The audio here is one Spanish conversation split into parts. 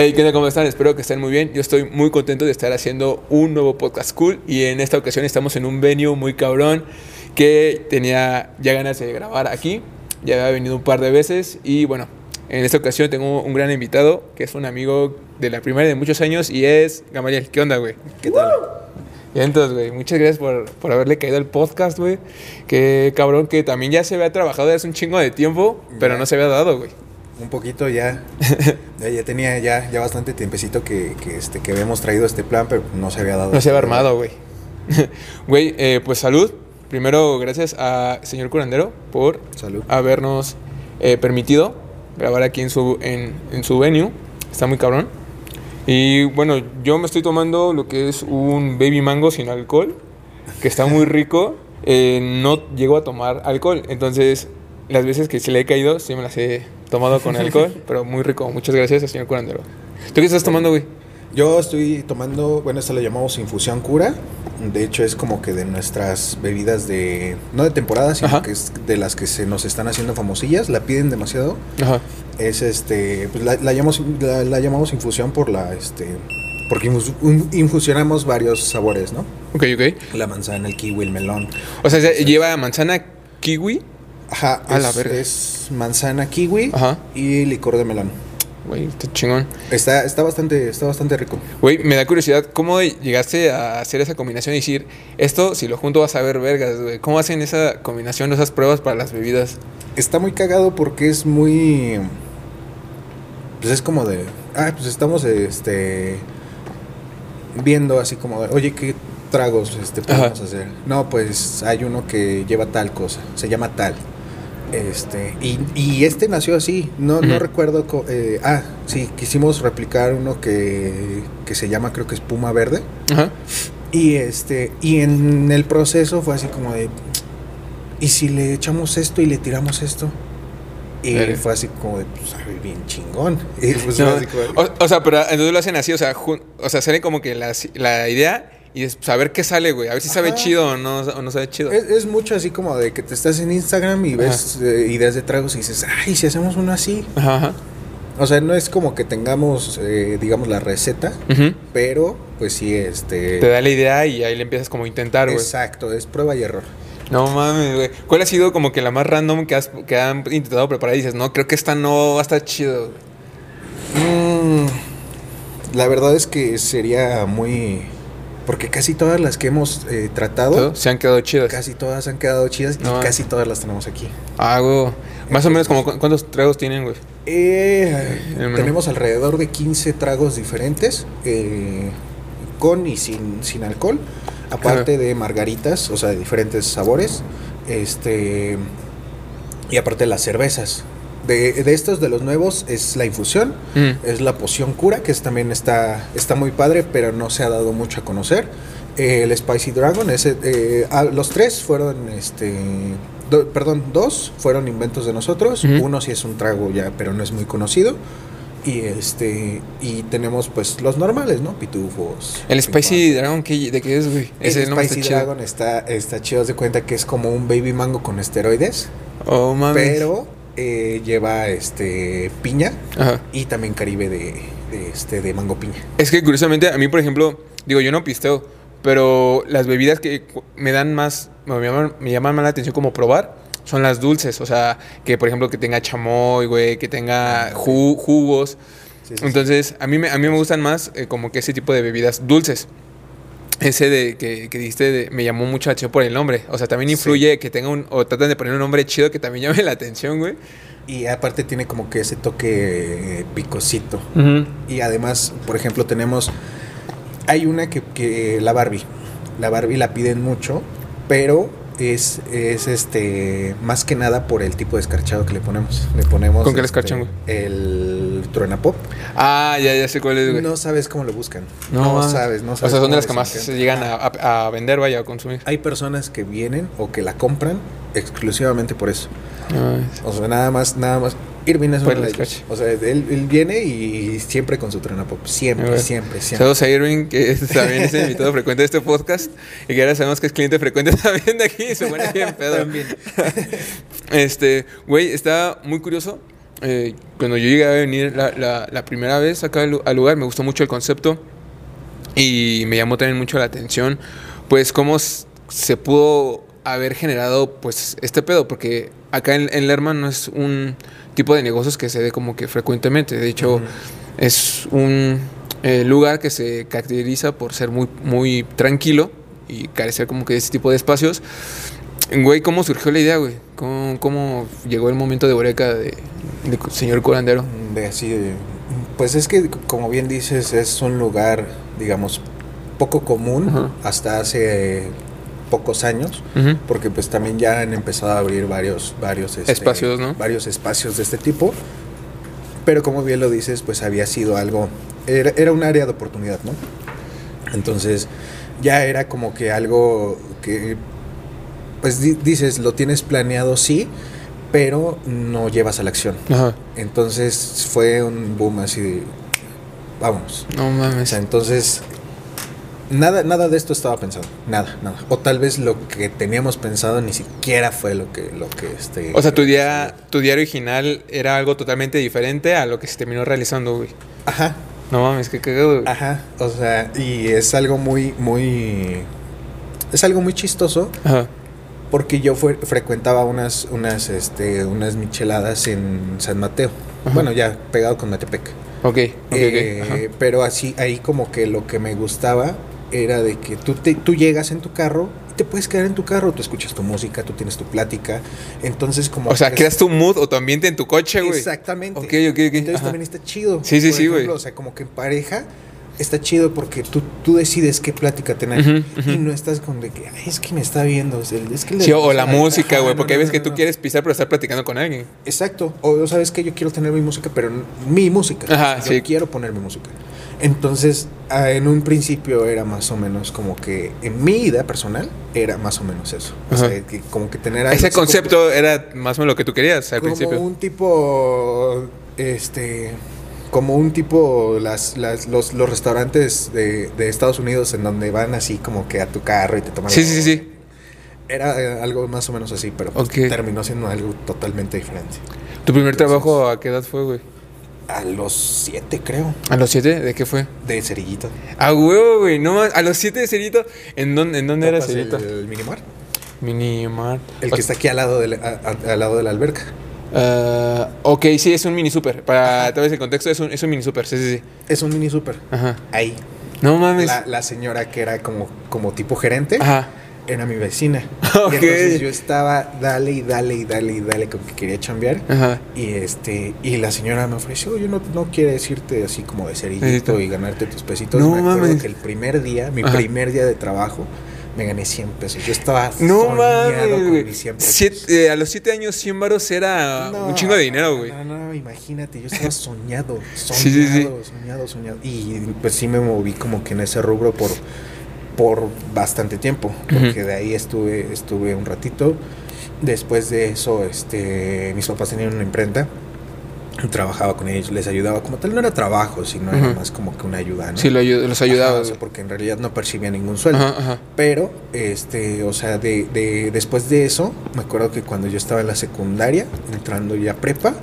Hey, ¿qué tal? ¿Cómo están? Espero que estén muy bien. Yo estoy muy contento de estar haciendo un nuevo podcast cool y en esta ocasión estamos en un venue muy cabrón que tenía ya ganas de grabar aquí. Ya había venido un par de veces y bueno, en esta ocasión tengo un gran invitado que es un amigo de la primaria de muchos años y es Gamaliel. ¿Qué onda, güey? ¿Qué tal? Y entonces, güey, muchas gracias por, por haberle caído al podcast, güey. Que cabrón que también ya se había trabajado hace un chingo de tiempo, pero no se había dado, güey. Un poquito ya. ya, ya tenía ya, ya bastante tiempecito que, que, este, que habíamos traído este plan, pero no se había dado. No se había armado, güey. Güey, eh, pues salud. Primero, gracias a señor curandero por Salud. habernos eh, permitido grabar aquí en su, en, en su venue. Está muy cabrón. Y bueno, yo me estoy tomando lo que es un baby mango sin alcohol, que está muy rico. Eh, no llego a tomar alcohol, entonces las veces que se le he caído, sí me las he tomado con alcohol, pero muy rico. Muchas gracias, señor curandero. ¿Tú qué estás tomando, güey? Yo estoy tomando, bueno, esta la llamamos infusión cura. De hecho, es como que de nuestras bebidas de, no de temporada, sino Ajá. que es de las que se nos están haciendo famosillas. La piden demasiado. Ajá. Es este, pues la, la llamamos, la, la llamamos infusión por la, este, porque infusionamos varios sabores, ¿no? Ok, ok. La manzana, el kiwi, el melón. O sea, se- lleva manzana, kiwi. Ajá, A es, la verga. es manzana, kiwi Ajá. y licor de melón. Güey, está chingón. Está, está bastante, está bastante rico. Güey, me da curiosidad, ¿cómo llegaste a hacer esa combinación y decir, esto si lo junto vas a ver vergas, güey? ¿Cómo hacen esa combinación, esas pruebas para las bebidas? Está muy cagado porque es muy. Pues es como de. Ah, pues estamos este. Viendo así como de. Oye, ¿qué tragos este, podemos Ajá. hacer? No, pues hay uno que lleva tal cosa. Se llama tal. Este. Y, y este nació así. No, no recuerdo. eh, ah, sí, quisimos replicar uno que. Que se llama, creo que es Puma Verde. Ajá. Y este, y en el proceso fue así como de ¿y si le echamos esto y le tiramos esto? Y fue así como de, pues bien chingón. Y pues No, fue así como de- o, o sea, pero entonces lo hacen así, o sea, jun- o sea, sale como que la, la idea y es, ver qué sale, güey. A ver si sabe Ajá. chido o no, o no sabe chido. es, es mucho así como de que te estás en Instagram y ves eh, ideas de tragos y dices, ay, si hacemos uno así. Ajá. O sea, no es como que tengamos, eh, digamos, la receta, Ujú. pero pues sí, este... Te da la idea y ahí le empiezas como a intentar, güey. Exacto, es prueba y error. No mames, güey. ¿Cuál ha sido como que la más random que, has, que han intentado preparar y dices, no, creo que esta no va a estar chido? Mm, la verdad es que sería muy... Porque casi todas las que hemos eh, tratado, ¿Todo? Se han quedado chidas. casi todas han quedado chidas No, y eh. casi todas las tenemos aquí. Ah, güey. Más o menos como cu- cuántos tragos tienen, güey. Eh, menú. tenemos alrededor de 15 tragos diferentes, eh, con y sin, sin alcohol, aparte de margaritas, o sea, de diferentes sabores, este y aparte las cervezas. De, de estos de los nuevos es la infusión, Mm. es la poción cura, que es, también está, está muy padre, pero no se ha dado mucho a conocer. Eh, el Spicy Dragon, ese, eh, ah, los tres fueron, este, do- perdón, dos fueron inventos de nosotros. Uno sí es un trago ya, pero no es muy conocido. Y este, y tenemos pues los normales, ¿no? Pitufos. El Spicy Dragon, ¿qué, ¿de qué es, güey? El Spicy está chido. Dragon está, está chido, de cuenta que es como un baby mango con esteroides, Oh, mames. pero eh, lleva este piña Ajá. y también caribe de, de, este de mango piña. Es que curiosamente, a mí, por ejemplo, digo, yo no pisteo, pero las bebidas que me dan más, me llaman, me llaman más la atención como probar, son las dulces. O sea, que por ejemplo, que tenga chamoy, güey, que tenga ju- jugos. Sí, sí, sí. Entonces, a mí me, a mí me gustan más eh, como que ese tipo de bebidas dulces. Ese de que, que dijiste de- me llamó mucho la atención por el nombre. O sea, también Sí. influye que tenga un. O tratan de poner un nombre chido que también llame la atención, güey. Y aparte tiene como que ese toque eh, picosito. Y además, por ejemplo, tenemos. Hay una que, que la Barbie. La Barbie la piden mucho, pero es, es este más que nada por el tipo de escarchado que le ponemos. Le ponemos. ¿Con qué le este, escarchan, güey? El truena pop. Ah, ya, ya sé cuál es, güey. No sabes cómo lo buscan. No, sabes, no sabes. O sea, son de las que más se llegan a, a- a vender, vaya, a consumir. Hay personas que vienen o que la compran exclusivamente por eso. Ah, O sea, nada más, nada más. Irving es escarcha. O sea, él, él viene y siempre con su trena pop. Siempre, ver. siempre, siempre. Saludos a Irving, que también es invitado frecuente de este podcast y que ahora sabemos que es cliente frecuente también de aquí y se pone bien pedo. También. Este, güey, está muy curioso eh, cuando yo llegué a venir la, la- la primera vez acá al, lu- al lugar, me gustó mucho el concepto y me llamó también mucho la atención, pues cómo se pudo haber generado pues este pedo, porque acá en, en Lerman no es un tipo de negocios que se dé como que frecuentemente, de hecho es un eh, lugar que se caracteriza por ser muy, muy tranquilo y carecer como que de ese tipo de espacios. Güey, ¿cómo surgió la idea, güey? ¿Cómo, cómo llegó el momento de Eureka de, de señor curandero? De así de- Pues es que, como bien dices, es un lugar, digamos, poco común Ajá. hasta hace pocos años. Porque pues también ya han empezado a abrir varios, varios este, Espacios, ¿no? Varios espacios de este tipo. Pero como bien lo dices, pues había sido algo. Era, era un área de oportunidad, ¿no? Entonces, ya era como que algo que. Pues di- dices, lo tienes planeado, sí, pero no llevas a la acción. Ajá. Entonces fue un boom así de. Vámonos. No O mames. sea, entonces. Nada, nada de esto estaba pensado. Nada, nada. O tal vez lo que teníamos pensado ni siquiera fue lo que, lo que este. O sea, tu día, tu día original era algo totalmente diferente a lo que se terminó realizando, güey. Ajá, No mames, qué cagado, güey. ajá. O sea, y es algo muy, muy. Es algo muy chistoso Ajá. Porque yo fue, frecuentaba unas, unas, este, unas micheladas en San Mateo. Ajá. Bueno, ya pegado con Matepec. Ok, ok, Eh, pero así, ahí como que lo que me gustaba era de que tú, te, tú llegas en tu carro y te puedes quedar en tu carro, tú escuchas tu música, tú tienes tu plática, entonces como... O sea, creas tu mood o tu ambiente en tu coche, güey. Exactamente. Ok, ok, ok. Entonces Ajá. también está chido. Sí, sí, Por sí, güey. O sea, como que en pareja está chido porque tú, tú decides qué plática tener y no estás con de que, "Ay, es que me está viendo, es que... le- Sí, o la música, güey, no, porque hay no, veces que tú quieres pisar pero estar platicando con alguien. Exacto. O sabes que yo quiero tener mi música, pero mi música. Ajá, yo sí. quiero poner mi música. Entonces, ah, en un principio era más o menos como que en mi idea personal era más o menos eso. O Ajá. sea, que como que tener algo Ese como- concepto era más o menos lo que tú querías al como principio. un tipo este como un tipo las, las los, los restaurantes de, de Estados Unidos en donde van así como que a tu carro y te toman Sí, sí, sí. era eh, algo más o menos así pero pues, terminó siendo algo totalmente diferente ¿Tu primer Entonces- trabajo a qué edad fue, güey? a los siete creo ¿A los siete? ¿De qué fue? de cerillito A huevo, güey. No más. A los siete de Cerito. ¿En dónde, en dónde era ¿Topas Cerito? el, el Minimar Minimart. el O- que está aquí al lado a- a- al lado de la alberca Ah, ok, sí, es un mini super. Para tal vez el contexto es un, es un mini super. Sí, sí, sí. es un mini super Ajá. ahí No mames. la, la señora que era como como tipo gerente Ajá. era mi vecina. Ok. Y entonces yo estaba dale y dale y dale y dale con que quería chambear. Ajá. Y este, y la señora me ofreció, yo no, no quieres irte así como de cerillito Cerillito. y ganarte tus pesitos. No me acuerdo mames. que el primer día, mi Ajá. primer día de trabajo, me gané 100 pesos. Yo estaba No soñado mames, con mis 100 pesos. Siete- eh, a los siete años, 100 varos era No, un chingo de dinero, güey. No, no, imagínate, yo estaba soñado, soñado, Sí, sí, sí. soñado, soñado. Y pues sí me moví como que en ese rubro por, por bastante tiempo, porque de ahí estuve, estuve un ratito. Después de eso, este, mis papás tenían una imprenta. Trabajaba con ellos, les ayudaba como tal, no era trabajo, sino era más como que una ayuda, ¿no? Sí, lo los Ajá, ayudaba. o sea, güey. porque en realidad no percibía ningún sueldo. Ajá, ajá. Pero, este, o sea, de, de, después de eso, me acuerdo que cuando yo estaba en la secundaria, entrando ya prepa,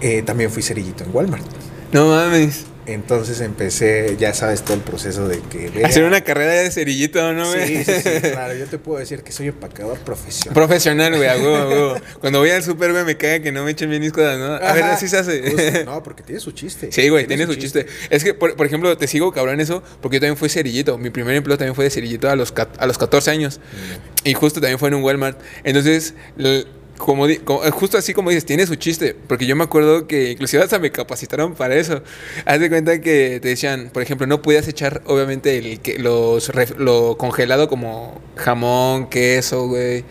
eh, también fui cerillito en Walmart. No mames. Entonces empecé, ya sabes, todo el proceso de que... vea- Hacer una carrera de cerillito, ¿no, güey? Sí, sí, sí, claro. Yo te puedo decir que soy empacador profesional. Profesional, güey, a huevo. Cuando voy al super, güey, me caga que no me echen bien mis cosas, ¿no? A ver, así se hace. No, porque tiene su chiste. Sí, güey, tiene su chiste. Es que, por, por ejemplo, te sigo cabrón eso, porque yo también fui cerillito. Mi primer empleo también fue de cerillito a los, a los 14 años. Y justo también fue en un Walmart. Entonces, l- como, como- eh, justo así como dices, tiene su chiste. Porque yo me acuerdo que inclusive hasta me capacitaron para eso. Haz de cuenta que te decían, por ejemplo, no podías echar, obviamente, el, que, los, lo congelado como jamón, queso, güey.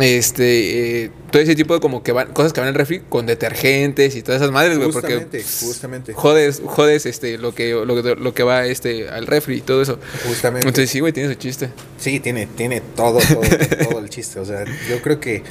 Este, eh, todo ese tipo de como que van, cosas que van en el refri con detergentes y todas esas madres, güey. Porque Justamente, justamente. jodes, jodes este, lo que, lo, que- lo que va este, al refri y todo eso. Justamente. Entonces sí, güey, tiene su chiste. Sí, tiene, tiene todo, todo, todo el chiste. O sea, yo creo que.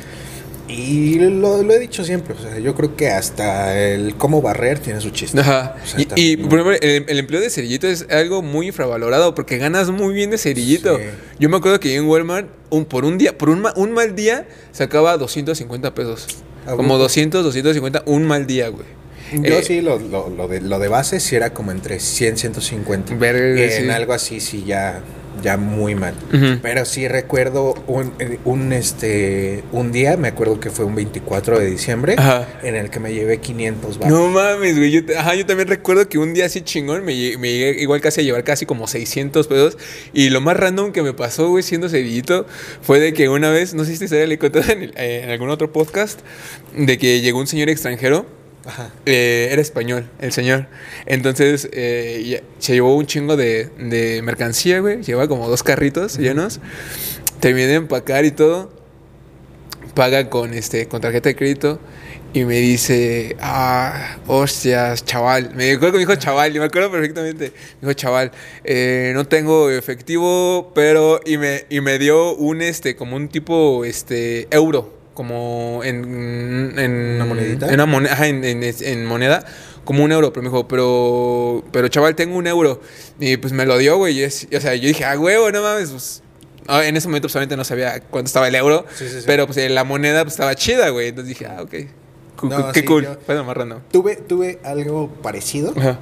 Y lo, lo he dicho siempre. O sea, yo creo que hasta el cómo barrer tiene su chiste. Ajá. O sea, y, por ejemplo, el, el empleo de cerillito es algo muy infravalorado porque ganas muy bien de cerillito. Sí. Yo me acuerdo que en Walmart, un, por un día, por un, un mal día, sacaba 250 pesos. Como 200, 250, un mal día, güey. Yo Eh, sí, lo, lo, lo de, lo de base sí era como entre 100, 150. Verga, en sí. algo así sí ya, ya muy mal. Pero sí recuerdo un, eh, un, este, un día, me acuerdo que fue un 24 de diciembre, Ajá. en el que me llevé 500 baros. No mames, güey. Yo, ajá, yo también recuerdo que un día así chingón me, lle- me llegué igual casi a llevar casi como 600 pesos. Y lo más random que me pasó, güey, siendo cedillito, fue de que una vez, no sé si te le en, el- eh, en algún otro podcast, de que llegó un señor extranjero. Ajá. eh, era español, el señor. Entonces eh, se llevó un chingo de, de mercancía, güey. Llevaba como dos carritos llenos. Terminé de empacar y todo. Paga con, este, con tarjeta de crédito. Y me dice, ah, hostias, chaval. Me acuerdo que me dijo chaval, y me acuerdo perfectamente. Me dijo, chaval, eh, no tengo efectivo, pero. Y me, y me dio un, este, como un tipo, este, euro. Como en. en ¿Una monedita? En, una moneda, ajá, en, en- en moneda, como un euro. Pero me dijo, pero. Pero chaval, tengo un euro. Y pues me lo dio, güey. y es- O sea, yo dije, ah, huevo, no mames, pues. Ah, en ese momento, pues, obviamente no sabía cuánto estaba el euro. Sí, sí, sí. Pero pues la moneda pues, estaba chida, güey. Entonces dije, ah, ok. Cu- No, qué cool. lo más random. Tuve, tuve algo parecido, Ajá.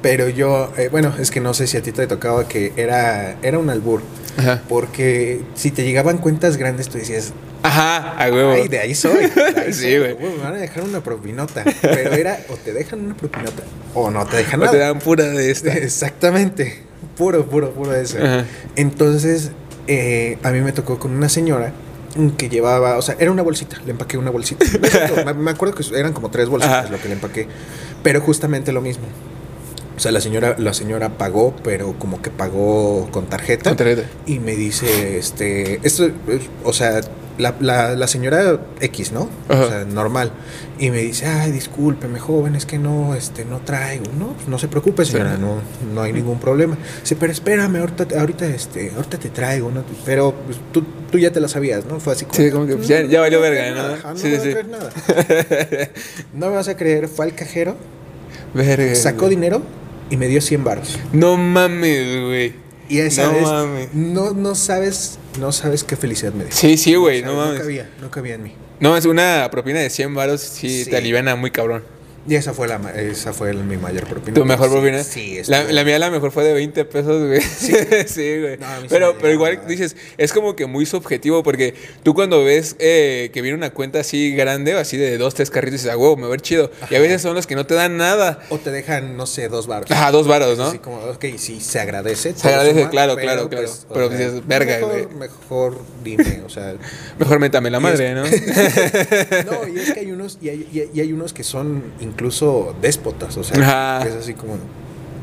pero yo, eh, bueno, es que no sé si a ti te tocaba que era, era un albur. Ajá. Porque si te llegaban cuentas grandes, tú decías, Ajá, a huevo. Ay, de ahí soy. de ahí Sí, güey. Me van a dejar una propinota. Pero era, o te dejan una propinota, o no te dejan O nada. te dan pura de esta. Exactamente. Puro, puro, puro de eso. Ajá. Entonces, eh, a mí me tocó con una señora que llevaba, o sea, era una bolsita, le empaqué una bolsita. Me- acuerdo que eran como tres bolsitas Ajá. lo que le empaqué, pero justamente lo mismo. O sea, la señora, la señora pagó, pero como que pagó con tarjeta. Con tarjeta. Y me dice, este, esto, es- o sea, la, la, la señora X, ¿no? Ajá. O sea, normal. Y me dice, ay, discúlpeme, joven, es que no, este, no traigo. No, pues no se preocupe, señora, Sí. no, no hay ningún problema. Dice, pero espérame, ahorita, ahorita, este, ahorita te traigo, ¿no? Pero pues, tú, tú ya te la sabías, ¿no? Fue así como, Sí, como que, pues, ya- ya valió verga, ¿no? nada, Sí, no sí, me sí. vas a traer nada. No me vas a creer, fue al cajero, Verga. sacó güey. dinero y me dio 100 baros. No mames, güey. Y esa No vez, no, no sabes, no sabes qué felicidad me dio. Sí, sí, güey, O sea, no mames. cabía, no cabía en mí. No, es una propina de 100 varos, sí, Sí. te aliviana muy cabrón. Y esa fue la esa fue el- mi mayor propina. ¿Tu mejor Sí, propina? Sí, la, estuvo- la mía la mejor fue de 20 pesos, güey. Sí, güey. No, sí pero, pero igual llegaba. dices, es como que muy subjetivo porque tú cuando ves eh, que viene una cuenta así grande o así de dos, tres carritos dices, ah, huevo, me va a ver chido. Y a veces son los que no te dan nada. O te dejan, no sé, dos baros. Ajá, dos varos, ¿no? Así como, ok, sí, se agradece. Se agradece, suma, claro, claro, claro. Pero dices, verga, mejor, güey. Mejor dime, o sea. Mejor métame la madre, es- ¿no? no, y es que hay unos, y hay, y hay- y hay unos que son incluso déspotas, o sea, Ajá. es así como,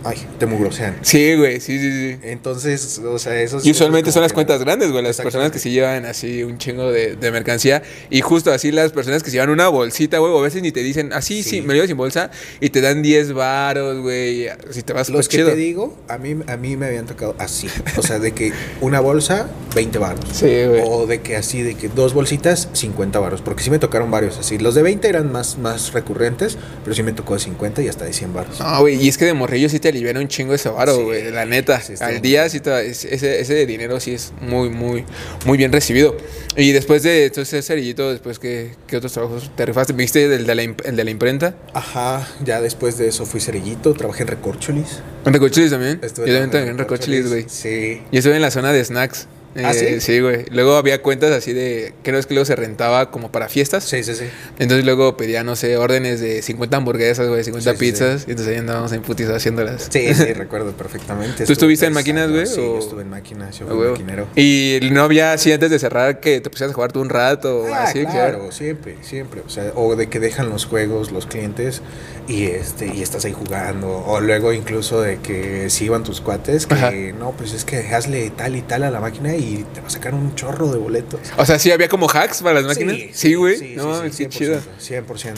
ay, te mugrosean. Sí, güey, sí, sí, sí. Entonces, o sea, esos. Y usualmente son las cuentas grandes, güey. Las personas que se llevan así un chingo de, de mercancía. Y justo así las personas que se llevan una bolsita, güey. O a veces ni te dicen, ah, sí, sí, Sí. me lo llevo sin bolsa. Y te dan 10 varos, güey. Si te vas Los que chido. te digo, a mí, a mí me habían tocado así. O sea, de que una bolsa, 20 baros. Sí, güey. O de que así, de que dos bolsitas, 50 baros. Porque sí me tocaron varios así. Los de 20 eran más, más recurrentes, pero sí me tocó de 50 y hasta de 100 baros. No, güey, y es que de morrillo sí te alivian un chingo ese varo, Sí, güey, la neta. sí, Al día sí te, es- ese, ese dinero sí es muy, muy, muy bien recibido. Y después de entonces cerillito, después que ¿qué otros trabajos te rifaste? ¿Viste el de la, imp- el de la imprenta? Ajá, ya después de eso fui cerillito, trabajé en Recorcholis. ¿En Recorcholis también? Estuve Yo también en Recorcholis, güey. Sí. Yo estuve en la zona de snacks. ¿Ah, Eh, sí? güey. Luego había cuentas así de. Creo es que luego se rentaba como para fiestas. Sí, sí, sí. Entonces luego pedía, no sé, órdenes de 50 hamburguesas, güey, 50 Sí, sí, pizzas. Y entonces ahí andábamos en putis haciéndolas. Sí, sí, recuerdo perfectamente. ¿Tú estuviste en máquinas, güey, Sí, o- yo estuve en máquinas, yo fui maquinero. Y no había así antes de cerrar que te pusieras a jugar tú un rato o Ah, así. claro, siempre, siempre. O sea, o de que dejan los juegos los clientes y este y estás ahí jugando. O luego incluso de que si iban tus cuates que Ajá. no, pues es que hazle tal y tal a la máquina y te va a sacar un chorro de boletos. O sea, sí había como hacks para las máquinas. Sí, güey. sí, no sí, mames, sí, qué chido. 100%. 100%.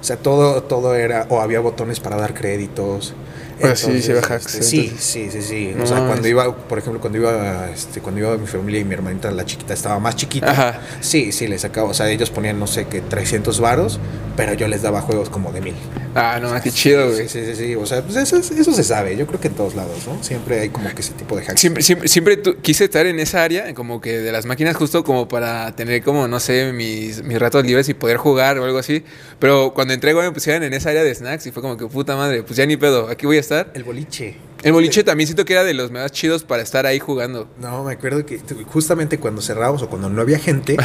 O sea, todo, todo era, o había botones para dar créditos. Pues sí, se baja. Este, sí, sí, sí, sí. o sea, cuando iba, por ejemplo, cuando iba, este, cuando iba mi familia y mi hermanita, la chiquita, estaba más chiquita. Ajá. Sí, sí, les sacaba, o sea, ellos ponían, no sé, que 300 varos, pero yo les daba juegos como de mil. Ah, no, qué chido, güey. Sí, sí, sí, O sea, pues eso, eso, se sabe. Yo creo que en todos lados, ¿no? Siempre hay como que ese tipo de hacks. Siempre, siempre, siempre quise estar en esa área, como que de las máquinas, justo como para tener como, no sé, mis, mis ratos libres y poder jugar o algo así. Pero cuando entré, güey, me pusieron en esa área de snacks y fue como que puta madre, pues ya ni pedo, aquí voy a estar. El boliche. El boliche también siento que era de los más chidos para estar ahí jugando. No, me acuerdo que justamente cuando cerrábamos o cuando no había gente,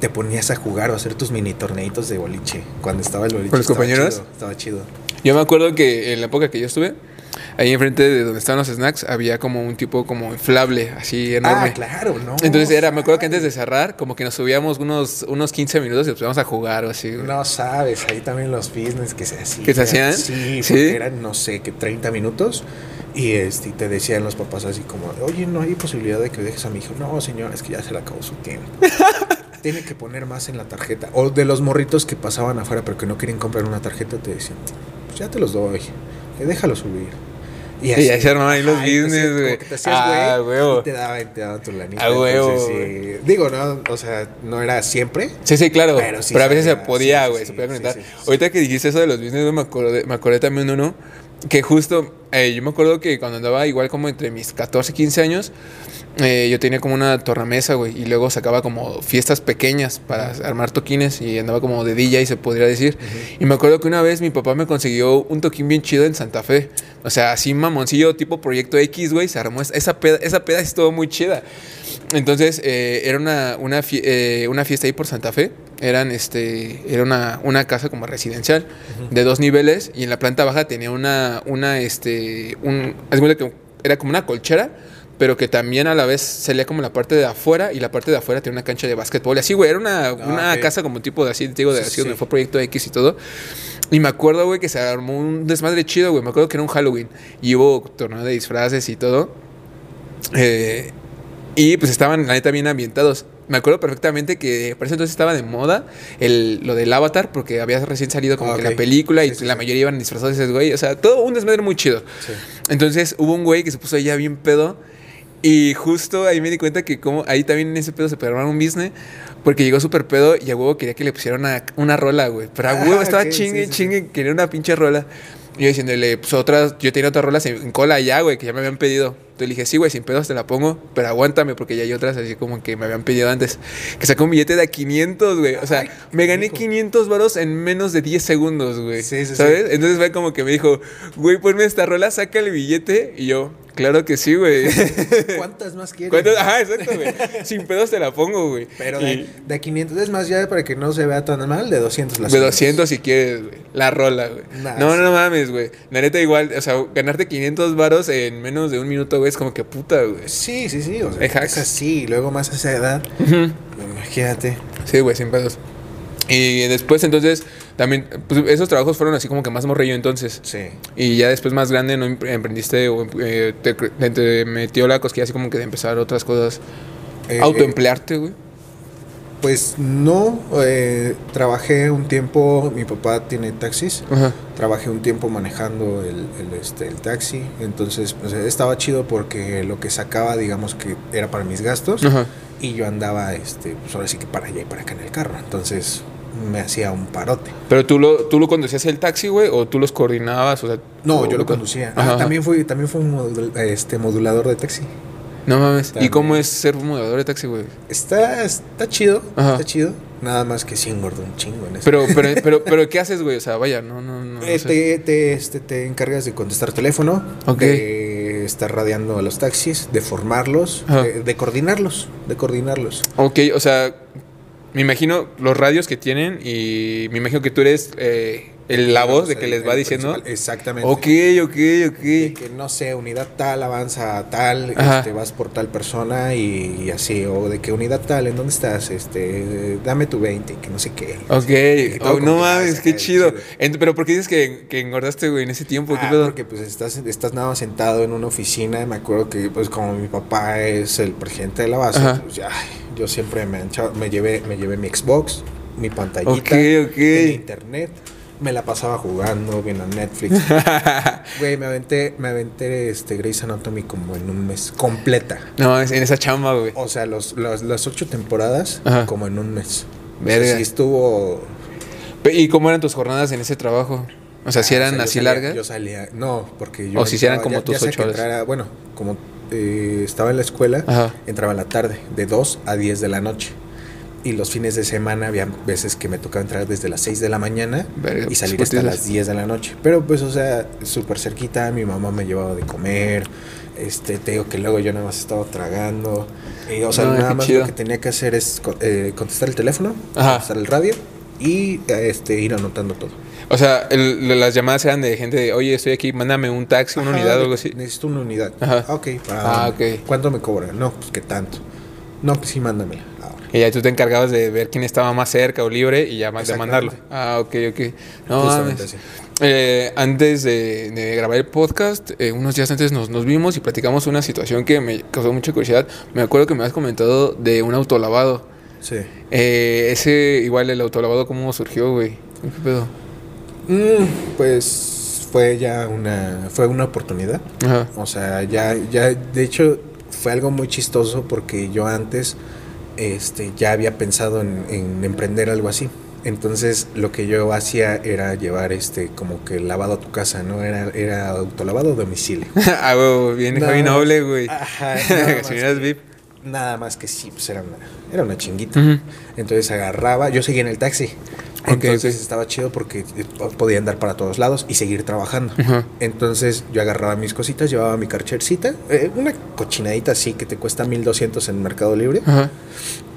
te ponías a jugar o a hacer tus mini torneitos de boliche. Cuando estaba el boliche. ¿Con los compañeros? estaba chido. Yo me acuerdo que en la época que yo estuve, ahí enfrente de donde estaban los snacks había como un tipo como inflable, así enorme. Ah, claro, ¿no? Entonces era, me acuerdo que antes de cerrar, como que nos subíamos unos, unos 15 minutos y nos íbamos a jugar o así. No sabes, ahí también los business que se hacían. ¿Que se hacían? Sí, ¿Sí? eran, no sé, que 30 minutos. Y este, te decían los papás así como, oye, no hay posibilidad de que dejes a mi hijo. No, señor, es que ya se le acabó su tiempo. Tiene que poner más en la tarjeta. O de los morritos que pasaban afuera pero que no quieren comprar una tarjeta, te decían, pues ya te los doy, déjalo subir. Y así, y se armaban ahí los business, güey. Ah, huevo. Y te daban, te daban tu lanita. Ah, huevo. Sí. Digo, no, o sea, no era siempre. Sí, sí, claro. Pero, sí pero a veces se podía, güey, se podía conectar. Ahorita que dijiste eso de los business, me acordé, me acordé también uno que justo, eh, yo me acuerdo que cuando andaba igual como entre mis 14 y 15 años, eh, yo tenía como una tornamesa, güey, y luego sacaba como fiestas pequeñas para armar toquines y andaba como de DJ, se podría decir. Y me acuerdo que una vez mi papá me consiguió un toquín bien chido en Santa Fe. O sea, así mamoncillo, tipo Proyecto X, güey, se armó. Esa peda, esa peda estuvo muy chida. Entonces, eh, era una, una, una fiesta ahí por Santa Fe eran este era una, una casa como residencial de dos niveles y en la planta baja tenía una una este un que era como una colchera pero que también a la vez salía como la parte de afuera y la parte de afuera tenía una cancha de básquetbol. Así, güey, era una, ah, casa como tipo de así, digo, de así, donde fue Proyecto X y todo. Y me acuerdo, güey, que se armó un desmadre chido, güey. Me acuerdo que era un Halloween y hubo torneo de disfraces y todo. Eh, y pues estaban, la neta, bien ambientados me acuerdo perfectamente que por eso entonces estaba de moda el, lo del Avatar, porque había recién salido como que la película y la mayoría iban disfrazados de ese güey. O sea, todo un desmadre muy chido. Entonces hubo un güey que se puso ya bien pedo. Y justo ahí me di cuenta que como ahí también en ese pedo se pegaron un business. Porque llegó súper pedo y a huevo quería que le pusieran una, una rola, güey. Pero a huevo ah, estaba chingue, chingue, quería una pinche rola. Y yo diciéndole, pues otras, yo tenía otras rolas en, cola ya, güey, que ya me habían pedido. Entonces le dije, sí, güey, sin pedos te la pongo, pero aguántame porque ya hay otras así como que me habían pedido antes. Que sacó un billete de a 500, güey. O sea, me gané 500 varos en menos de 10 segundos, güey. Sí, sí, ¿Sabes? Entonces fue como que me dijo, güey, ponme esta rola, saca el billete. Y yo, Claro que sí, güey. ¿Cuántas más quieres? Ajá, exacto, güey. Sin pedos te la pongo, güey. Pero de, de, 500, es más, ya para que no se vea tan mal, de 200 las De 200 si quieres, güey. La rola, güey. no, no mames, güey. La neta igual, o sea, ganarte 500 varos en menos de un minuto, güey, es como que puta, güey. Sí, sí, sí. O sea, es así, luego más a esa edad. Imagínate. Sí, güey, sin pedos. Y después entonces también, pues esos trabajos fueron así como que más morrillo entonces. Sí. Y ya después más grande no emprendiste o eh, te, metió la cosquilla así como que de empezar otras cosas. Eh, Autoemplearte, güey. Pues no, eh, trabajé un tiempo, mi papá tiene taxis, trabajé un tiempo manejando el, este, el taxi, entonces pues, estaba chido porque lo que sacaba digamos que era para mis gastos y yo andaba, este, pues ahora sí que para allá y para acá en el carro, entonces me hacía un parote. ¿Pero tú lo, tú lo conducías el taxi, güey? ¿O tú los coordinabas? O sea, no, yo lo conducía. Ah, también fui, también fue un este, modulador de taxi. No mames. ¿Y cómo es ser un modulador de taxi, güey? Está, está chido, está chido. Nada más que sí engordo un chingo en eso. Pero, pero, pero, pero, ¿qué haces, güey? O sea, vaya, no, no, no. Eh, te, te, este, te encargas de contestar teléfono, de estar radiando a los taxis, de formarlos, de, de, coordinarlos, de coordinarlos. Ok, o sea, me imagino los radios que tienen y me imagino que tú eres eh, el, la voz de que les va diciendo. Exactamente. Ok, ok, ok. que no sé, unidad tal avanza a tal, este, vas por tal persona y, así. O de que unidad tal, ¿en dónde estás? Este, dame tu 20, que no sé qué. Ok, oh, no mames, qué chido. pero ¿por qué dices que, que engordaste, güey, en ese tiempo? Ah, porque pues estás, estás nada más sentado en una oficina. Me acuerdo que, pues, como mi papá es el presidente de la base, pues ya yo siempre me, me, llevé, me llevé mi Xbox, mi pantallita, okay, internet Me la pasaba jugando, viendo Netflix. Güey, me aventé, me aventé este Grey's Anatomy como en un mes. Completa. No, en esa chamba, güey. O sea, los, los- las ocho temporadas Ajá. como en un mes. O sea, Verga. sí estuvo... ¿Y cómo eran tus jornadas en ese trabajo? O sea, si Ah, eran o sea, yo así salía- largas. Yo salía... No, porque yo... O si entraba- como tus ocho horas. entrara- bueno, como eh, estaba en la escuela, Ajá. entraba en la tarde, de 2 a 10 de la noche. Y los fines de semana había veces que me tocaba entrar desde las 6 de la mañana Verga, y salir pues, hasta putizas. las 10 de la noche. Pero pues, o sea, súper cerquita, mi mamá me llevaba de comer. Este, te digo que luego yo nada más estaba tragando. Y, o sea, No, nada más chido. lo que tenía que hacer es eh, contestar el teléfono, Ajá. contestar el radio y este, ir anotando todo. O sea, el- las llamadas eran de gente de, oye, estoy aquí, mándame un taxi, una unidad o algo así. Necesito una unidad. Ajá. Ah. Ah, ok. ¿Cuánto me cobra? No, pues que tanto. No, pues sí, mándamela. Y ya tú te encargabas de ver quién estaba más cerca o libre y ya más de mandarlo. Ah, ok, ok. No así. Eh, antes de, de grabar el podcast, eh, unos días antes nos, nos vimos y platicamos una situación que me causó mucha curiosidad. Me acuerdo que me has comentado de un autolavado. Sí. Eh, ese, igual el autolavado, ¿cómo surgió, güey? ¿Qué pedo? Mm, pues fue ya una, fue una oportunidad. Ajá. O sea, ya, ya, de hecho, fue algo muy chistoso porque yo antes, este, ya había pensado en, en emprender algo así. Entonces, lo que yo hacía era llevar, este, como que el lavado a tu casa, ¿no? Era, era autolavado a domicilio. ah, güey, bien Javi Noble, güey. Ajá, que- VIP. Nada más que sí, pues era una, era una chinguita. Entonces agarraba, yo seguía en el taxi. Entonces estaba chido porque eh, podía andar para todos lados y seguir trabajando. Entonces yo agarraba mis cositas, llevaba mi carchercita, eh, una cochinadita así que te cuesta 1200 en Mercado Libre.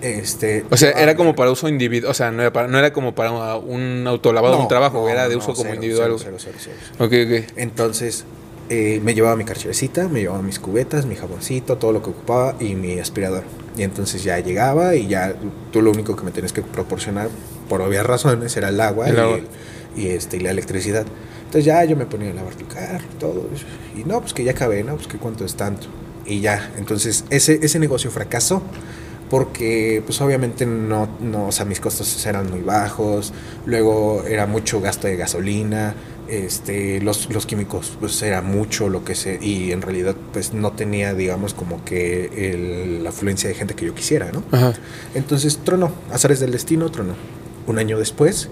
Este, O sea, era como para uso individual, o sea, no era, para, no era como para un autolavado, No, un trabajo, no, era de no, uso como cero, individual. cero, cero, cero, cero. Ok, ok. Entonces eh, me llevaba mi carchercita, me llevaba mis cubetas, mi jaboncito, todo lo que ocupaba y mi aspirador. Y entonces ya llegaba y ya tú lo único que me tenías que proporcionar, por obvias razones, era el agua, El y, agua. el- y, este, y la electricidad. Entonces ya yo me ponía a lavar tu carro, todo. eso. Y no, pues que ya acabé, ¿no? Pues que cuánto es tanto. Y ya, entonces ese, ese negocio fracasó porque pues obviamente no, no, o sea, mis costos eran muy bajos, luego era mucho gasto de gasolina, este, los, los químicos pues era mucho lo que se, y en realidad pues no tenía digamos como que el- la afluencia de gente que yo quisiera, ¿no? Ajá. Entonces tronó, azares del destino, tronó. Un año después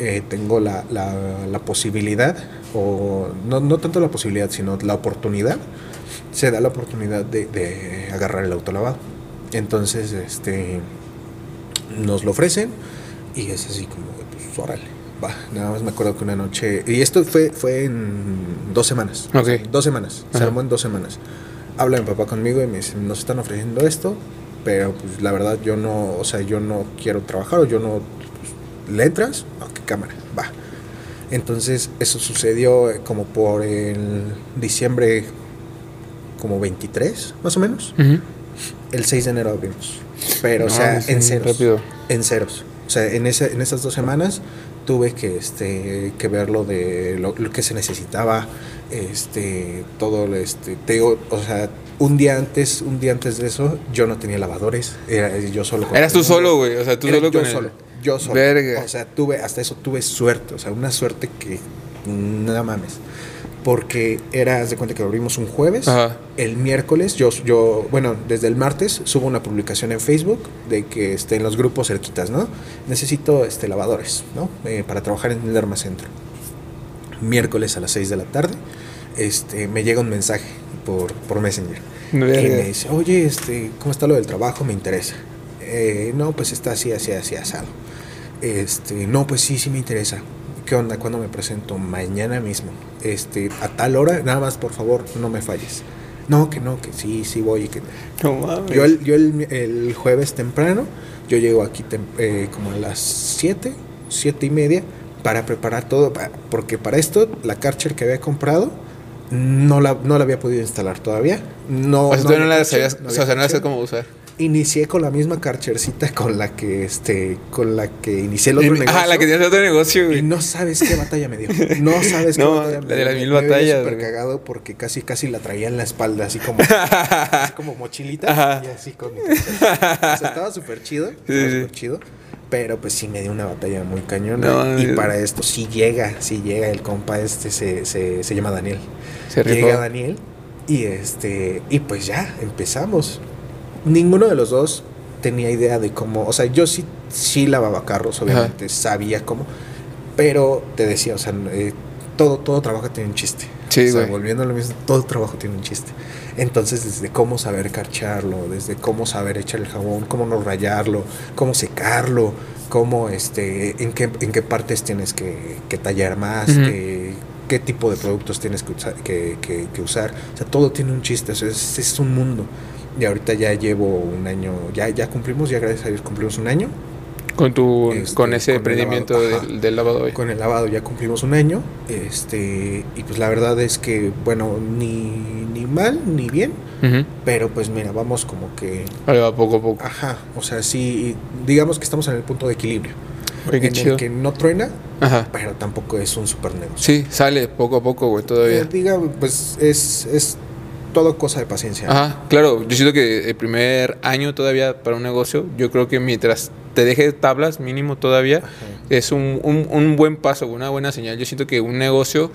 eh, tengo la, la- la posibilidad, o no, no tanto la posibilidad, sino la oportunidad, se da la oportunidad de, de agarrar el autolavado. Entonces, este, nos lo ofrecen y es así como, pues órale, va. Nada más me acuerdo que una noche, y esto fue, fue en dos semanas. Ok. Dos semanas, se Ajá. armó en dos semanas. Habla mi papá conmigo y me dice, nos están ofreciendo esto, pero pues la verdad yo no, o sea, yo no quiero trabajar o yo no, ¿le entras? Ok, cámara, va. Entonces eso sucedió eh, como por el diciembre, como 23, más o menos. El 6 de enero abrimos. Pero, o sea, es en ceros. rápido. En ceros. O sea, en, ese, en esas dos semanas tuve que, este, que ver lo de lo, lo que se necesitaba, este, todo, este, te o sea, un día antes, un día antes de eso, yo no tenía lavadores, era yo solo. con Eras tú solo, güey. O sea, tú Era solo yo con el- solo, yo solo. Verga. O sea, tuve, hasta eso tuve suerte, o sea, una suerte que nada mames. Porque era, haz de cuenta que abrimos un jueves, Ajá. el miércoles, yo, yo, bueno, desde el martes subo una publicación en Facebook de que esté en los grupos cerquitas, ¿no? Necesito este, lavadores, ¿no? Eh, para trabajar en el Dermacentro. Miércoles a las 6 de la tarde, este, me llega un mensaje por, por Messenger. Y me dice, oye, este, ¿cómo está lo del trabajo? Me interesa. "Eh, no, pues está así, así, así, asado. Este, no, pues sí, sí me interesa. ¿Qué onda? ¿Cuándo me presento? Mañana mismo. Este, a tal hora, nada más, por favor, no me falles. No, que no, que sí, sí voy. y Que... No mames. Yo, el, yo el, el jueves temprano, yo llego aquí tem- eh, como a las 7, 7 y media, para preparar todo, porque para esto, la Karcher que había comprado, no la, no la había podido instalar todavía. No, o sea, tú no la sabías, no o sea, no la sabías cómo usar. Inicié con la misma Karchercita con la que, este, con la que inicié el otro Y- negocio. Ajá, la que tienes otro negocio, Y güey. no sabes qué batalla me dio. No sabes qué No, batalla la de las mil Me batallas, güey. cagado porque casi, casi la traía en la espalda, así como, así como mochilita. Ajá. Y así con. o sea, estaba súper chido. Sí. súper chido. Pero pues sí me dio una batalla muy cañona. y para esto sí llega, sí llega el compa este, se, se, se llama Daniel. Se llega Daniel y este, y pues ya, empezamos. Ninguno de los dos tenía idea de cómo, o sea, yo sí, sí lavaba carros, obviamente, sabía cómo, pero te decía, o sea, eh, todo, todo trabajo tiene un chiste. Sí, o sea, volviendo a lo mismo, todo trabajo tiene un chiste. Entonces, desde cómo saber carcharlo, desde cómo saber echar el jabón, cómo no rayarlo, cómo secarlo, cómo, este, en qué, en qué partes tienes que, tallar más, qué, tipo de productos tienes que usar, que, que, usar. O sea, todo tiene un chiste, es, es un mundo. Y ahorita ya llevo un año, ya, ya cumplimos, ya gracias a Dios cumplimos un año. Con tu este, con ese emprendimiento del, lavado Con el lavado ya cumplimos un año. Este, y pues la verdad es que, bueno, ni, ni mal ni bien. Pero pues mira, vamos como que. Ahí va poco a poco. Ajá. O sea, sí, digamos que estamos en el punto de equilibrio. en el que no truena, pero tampoco es un super negocio. Sí, sale poco a poco, güey, todavía. Eh, diga, pues es, es todo cosa de paciencia. Ajá, claro. Yo siento que el primer año todavía para un negocio, yo creo que mientras te deje tablas mínimo todavía, es un, un, un, buen paso, una buena señal. Yo siento que un negocio,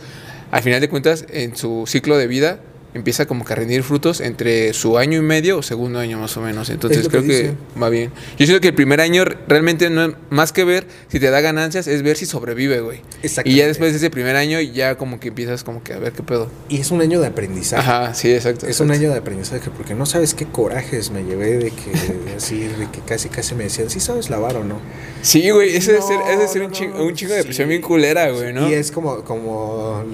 al final de cuentas, en su ciclo de vida, empieza como que a rendir frutos entre su año y medio o segundo año más o menos. Entonces creo que, va bien. Yo siento que el primer año realmente no es más que ver si te da ganancias, es ver si sobrevive, güey. Y ya después de ese primer año ya como que empiezas como que a ver qué pedo. Y es un año de aprendizaje. Ajá, sí, exacto. Es un año de aprendizaje porque no sabes qué corajes me llevé de que así, de que casi casi me decían, ¿sí sabes lavar o no? Sí, güey, ese es ser, ser un, chingo, un chingo de presión bien culera, güey, ¿no? Y es como, como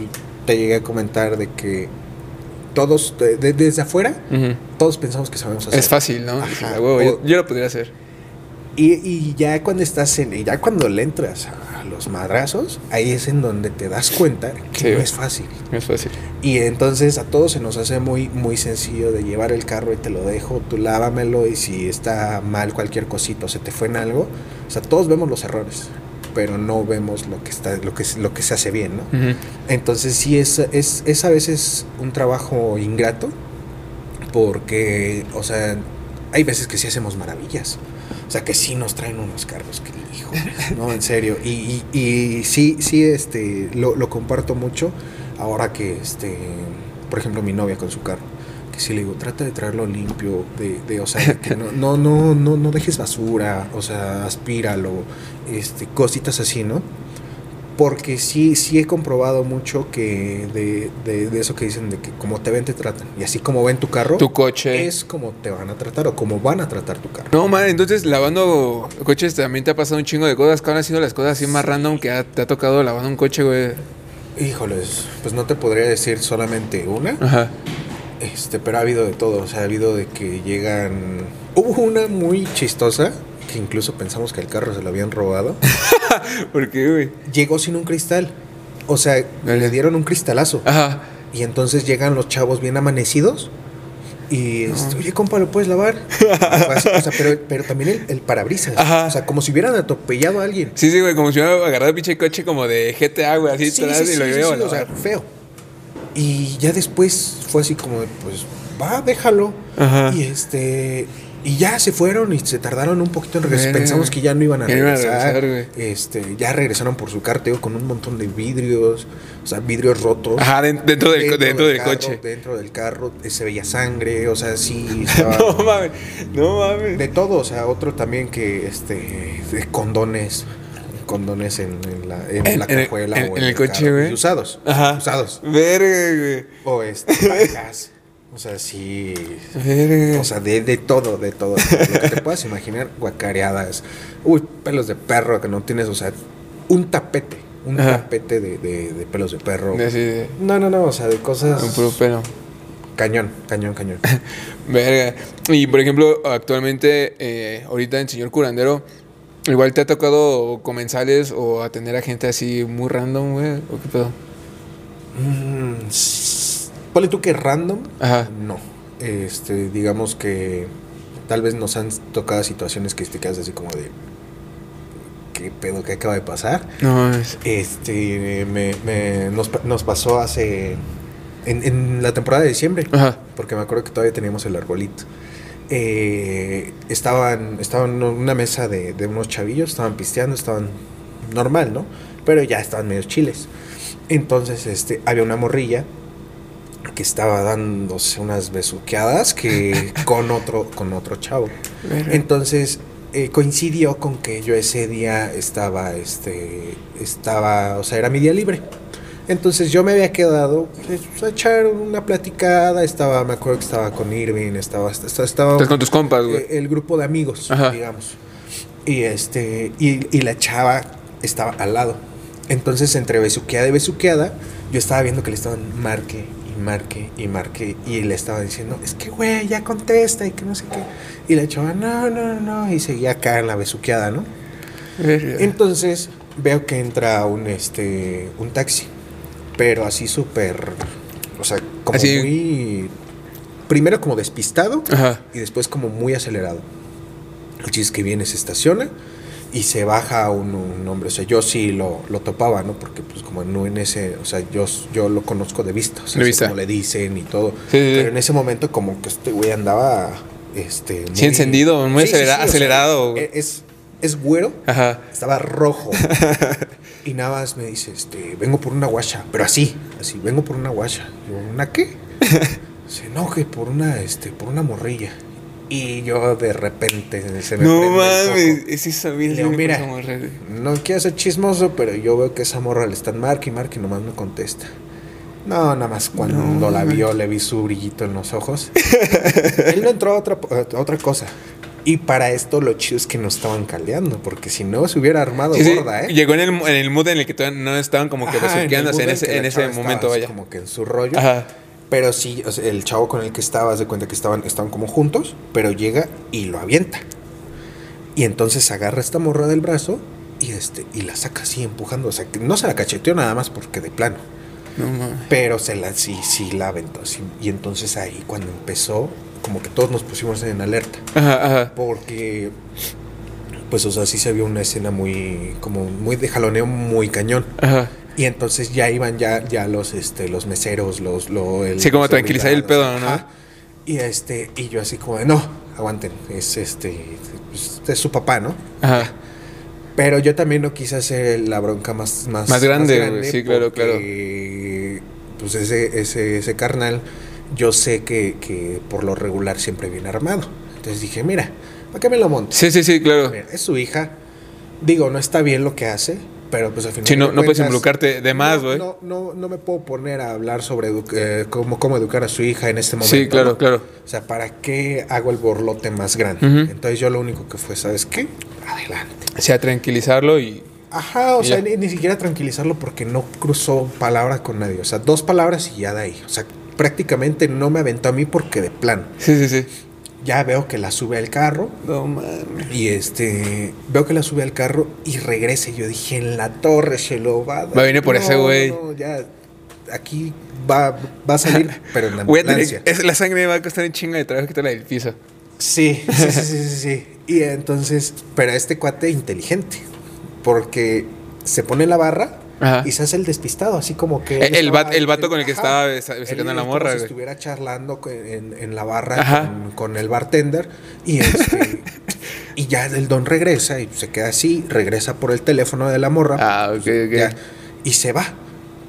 te llegué a comentar de que todos, desde afuera, todos pensamos que sabemos hacer. Es fácil, ¿no? yo, lo podría hacer. Y, ya cuando estás en, ya cuando le entras a los madrazos, ahí es en donde te das cuenta que no es fácil. No es fácil. Y entonces a todos se nos hace muy, muy sencillo de llevar el carro y te lo dejo, tú lávamelo y si está mal cualquier cosito, se te fue en algo. O sea, todos vemos los errores pero no vemos lo que está lo que lo que se hace bien no entonces sí es, es, es a veces un trabajo ingrato porque o sea hay veces que sí hacemos maravillas. O sea que sí nos traen unos carros que hijo no en serio. Y, y, sí sí este lo, lo comparto mucho ahora que este por ejemplo mi novia con su carro que si le digo, trata de traerlo limpio, de, de o sea, que no, no, no, no, no dejes basura, o sea, aspíralo, este, cositas así, ¿no? Porque sí, sí he comprobado mucho que de, de, eso que dicen de que como te ven, te tratan. Y así como ven tu carro, tu coche. Es como te van a tratar o como van a tratar tu carro. No, man, entonces lavando coches también te ha pasado un chingo de cosas. ¿Cuáles han sido las cosas así más random que te ha tocado lavando un coche, güey? Híjoles, pues no te podría decir solamente una. Ajá. Este, pero ha habido de todo, o sea, ha habido de que llegan... Hubo una muy chistosa, que incluso pensamos que el carro se lo habían robado. ¿Por qué, güey? Llegó sin un cristal. O sea, le dieron un cristalazo. Ajá. Y entonces llegan los chavos bien amanecidos. Y, este, oye, compa, ¿lo puedes lavar? o sea, pero, pero también el, parabrisas. Ajá. O sea, como si hubieran atropellado a alguien. Sí, sí, güey, como si hubieran agarrado el pinche coche como de GTA, güey, así sí, atrás y lo sí, O sea, feo. Y ya después fue así como de, pues, va, déjalo. Y este. Y ya se fueron y se tardaron un poquito en regresar. Pensamos que ya no iban a regresar. este, ya regresaron por su carteo con un montón de vidrios, o sea, vidrios rotos. Ajá, dentro del, dentro, del, coche. Dentro del carro eh, se veía sangre, o sea, sí. no mames, no mames. De todo, o sea, otro también que, este, de condones condones en, la, en, la cajuela o en, el, coche, güey. Usados. Ajá. Usados. Verga, güey. O este, pagas. O sea, sí. Verga. O sea, de, de todo, de todo. Lo que te puedas imaginar, guacareadas. Uy, pelos de perro que no tienes, o sea, un tapete. Un tapete de, de, de, pelos de perro. No, no, no, o sea, de cosas. Un puro pelo. Cañón, cañón, cañón. Verga. Y por ejemplo, actualmente, eh, ahorita en Señor Curandero Igual te ha tocado comensales o atender a gente así muy random, güey, o qué pedo. Mm, Ponle tú que random. Ajá. No. Este, digamos que tal vez nos han tocado situaciones que te quedas así como de. ¿Qué pedo que acaba de pasar? No, es... Este, me, me nos, nos, pasó hace. En, en, la temporada de diciembre. Ajá. Porque me acuerdo que todavía teníamos el arbolito eh, estaban, estaban en una mesa de, de unos chavillos, estaban pisteando, estaban normal, ¿no? Pero ya estaban medio chiles. Entonces, este, había una morrilla que estaba dándose unas besuqueadas que con otro, con otro chavo. Entonces, eh, coincidió con que yo ese día estaba, este, estaba, o sea, era mi día libre. Entonces yo me había quedado pues, a echar una platicada, estaba, me acuerdo que estaba con Irving, estaba, estaba, estaba Estás con tus compas, güey. eh, el grupo de amigos, Ajá. digamos. Y este, y, y la chava estaba al lado. Entonces, entre besuqueada y besuqueada, yo estaba viendo que le estaban marque y marque y marque. Y le estaba diciendo, es que güey, ya contesta y que no sé qué. Y la chava, no, no, no. Y seguía acá en la besuqueada, ¿no? Verga. Entonces veo que entra un este un taxi, pero así súper, o sea, como Así. muy primero como despistado Ajá. y después como muy acelerado. El chiste que viene, se estaciona y se baja un, un hombre. O sea, yo sí lo, lo topaba, ¿no? Porque pues como no en ese, o sea, yo, yo lo conozco de vista. O sea, De vista. cómo le dicen y todo. Sí, sí, sí. Pero en ese momento como que este güey andaba, este... Sí, encendido, muy acelera- o sea, acelerado. es, es güero, Ajá. estaba rojo. y nada más me dice, este, vengo por una guacha, pero así, así, vengo por una guacha. Yo, ¿una qué? No, que por una, este, por una morrilla. Y yo de repente se me No mames, es esa vida. Mira, no quiero ser chismoso, pero yo veo que esa morra le están marque y marque y nomás me contesta. No, nada más cuando No, la vio le vi su brillito en los ojos. Él no entró a otra, a otra cosa. Y para esto lo chido es que no estaban caldeando, porque si no se hubiera armado Sí, sí, gorda, ¿eh? Llegó en el, en el mood en el que no estaban como que besuqueándose en, ese, en ese momento, vaya. Como que en su rollo. Ajá. Pero sí, o sea, el chavo con el que estaba, haz de cuenta que estaban, estaban como juntos, pero llega y lo avienta. Y entonces agarra esta morra del brazo y este y la saca así empujando. O sea, que no se la cacheteó nada más porque de plano. No mames. Pero se la, sí, sí la aventó así. Y entonces ahí cuando empezó, como que todos nos pusimos en alerta. Ajá, ajá. Porque, pues, o sea, sí se vio una escena muy, como muy de jaloneo muy cañón. Ajá. Y entonces ya iban ya, ya los, este, los meseros, los, lo, el Sí, como tranquilizar el pedo, ¿no? ajá. Y este, y yo así como de, no, aguanten, es este, pues, es su papá, ¿no? Ajá. Pero yo también no quise hacer la bronca más, más, Más grande, güey, sí, claro, porque, Pues ese, ese, ese carnal, yo sé que, que por lo regular siempre viene armado. Entonces dije, mira, ¿para qué me lo monto? Sí, sí, sí, claro. Mira, es su hija. Digo, no está bien lo que hace, pero pues al final. Sí, no, no puedes involucrarte de más, güey. No, no, no me puedo poner a hablar sobre edu- eh, cómo, cómo educar a su hija en este momento. Sí, claro, claro. O sea, ¿para qué hago el borlote más grande? Entonces yo lo único que fue, ¿sabes qué? Adelante. O sea, tranquilizarlo y. Ajá, o Y sea, ni, ni siquiera tranquilizarlo porque no cruzó palabra con nadie. O sea, dos palabras y ya de ahí. O sea, prácticamente no me aventó a mí porque de plano. Sí, sí, sí. Ya veo que la sube al carro No mames. y este, veo que la sube al carro y regresa. Y yo dije, en la torre se lo va a dar. A venir por ese güey. No, ya, aquí va, va a salir, pero en la Voy a tener- ambulancia. es, la sangre me va a costar un chingo de trabajo quitarla del piso. Sí, sí, sí, sí, sí, sí. Y entonces, pero este cuate inteligente, porque se pone en la barra Ajá. y se hace el despistado, así como que... El- él el estaba- vato- el vato con el que estaba a la es como morra, si estuviera charlando en, en la barra con, con el bartender y este... Y ya el don regresa y se queda así, regresa por el teléfono de la morra. Ah, ok, ok. ya, y se va.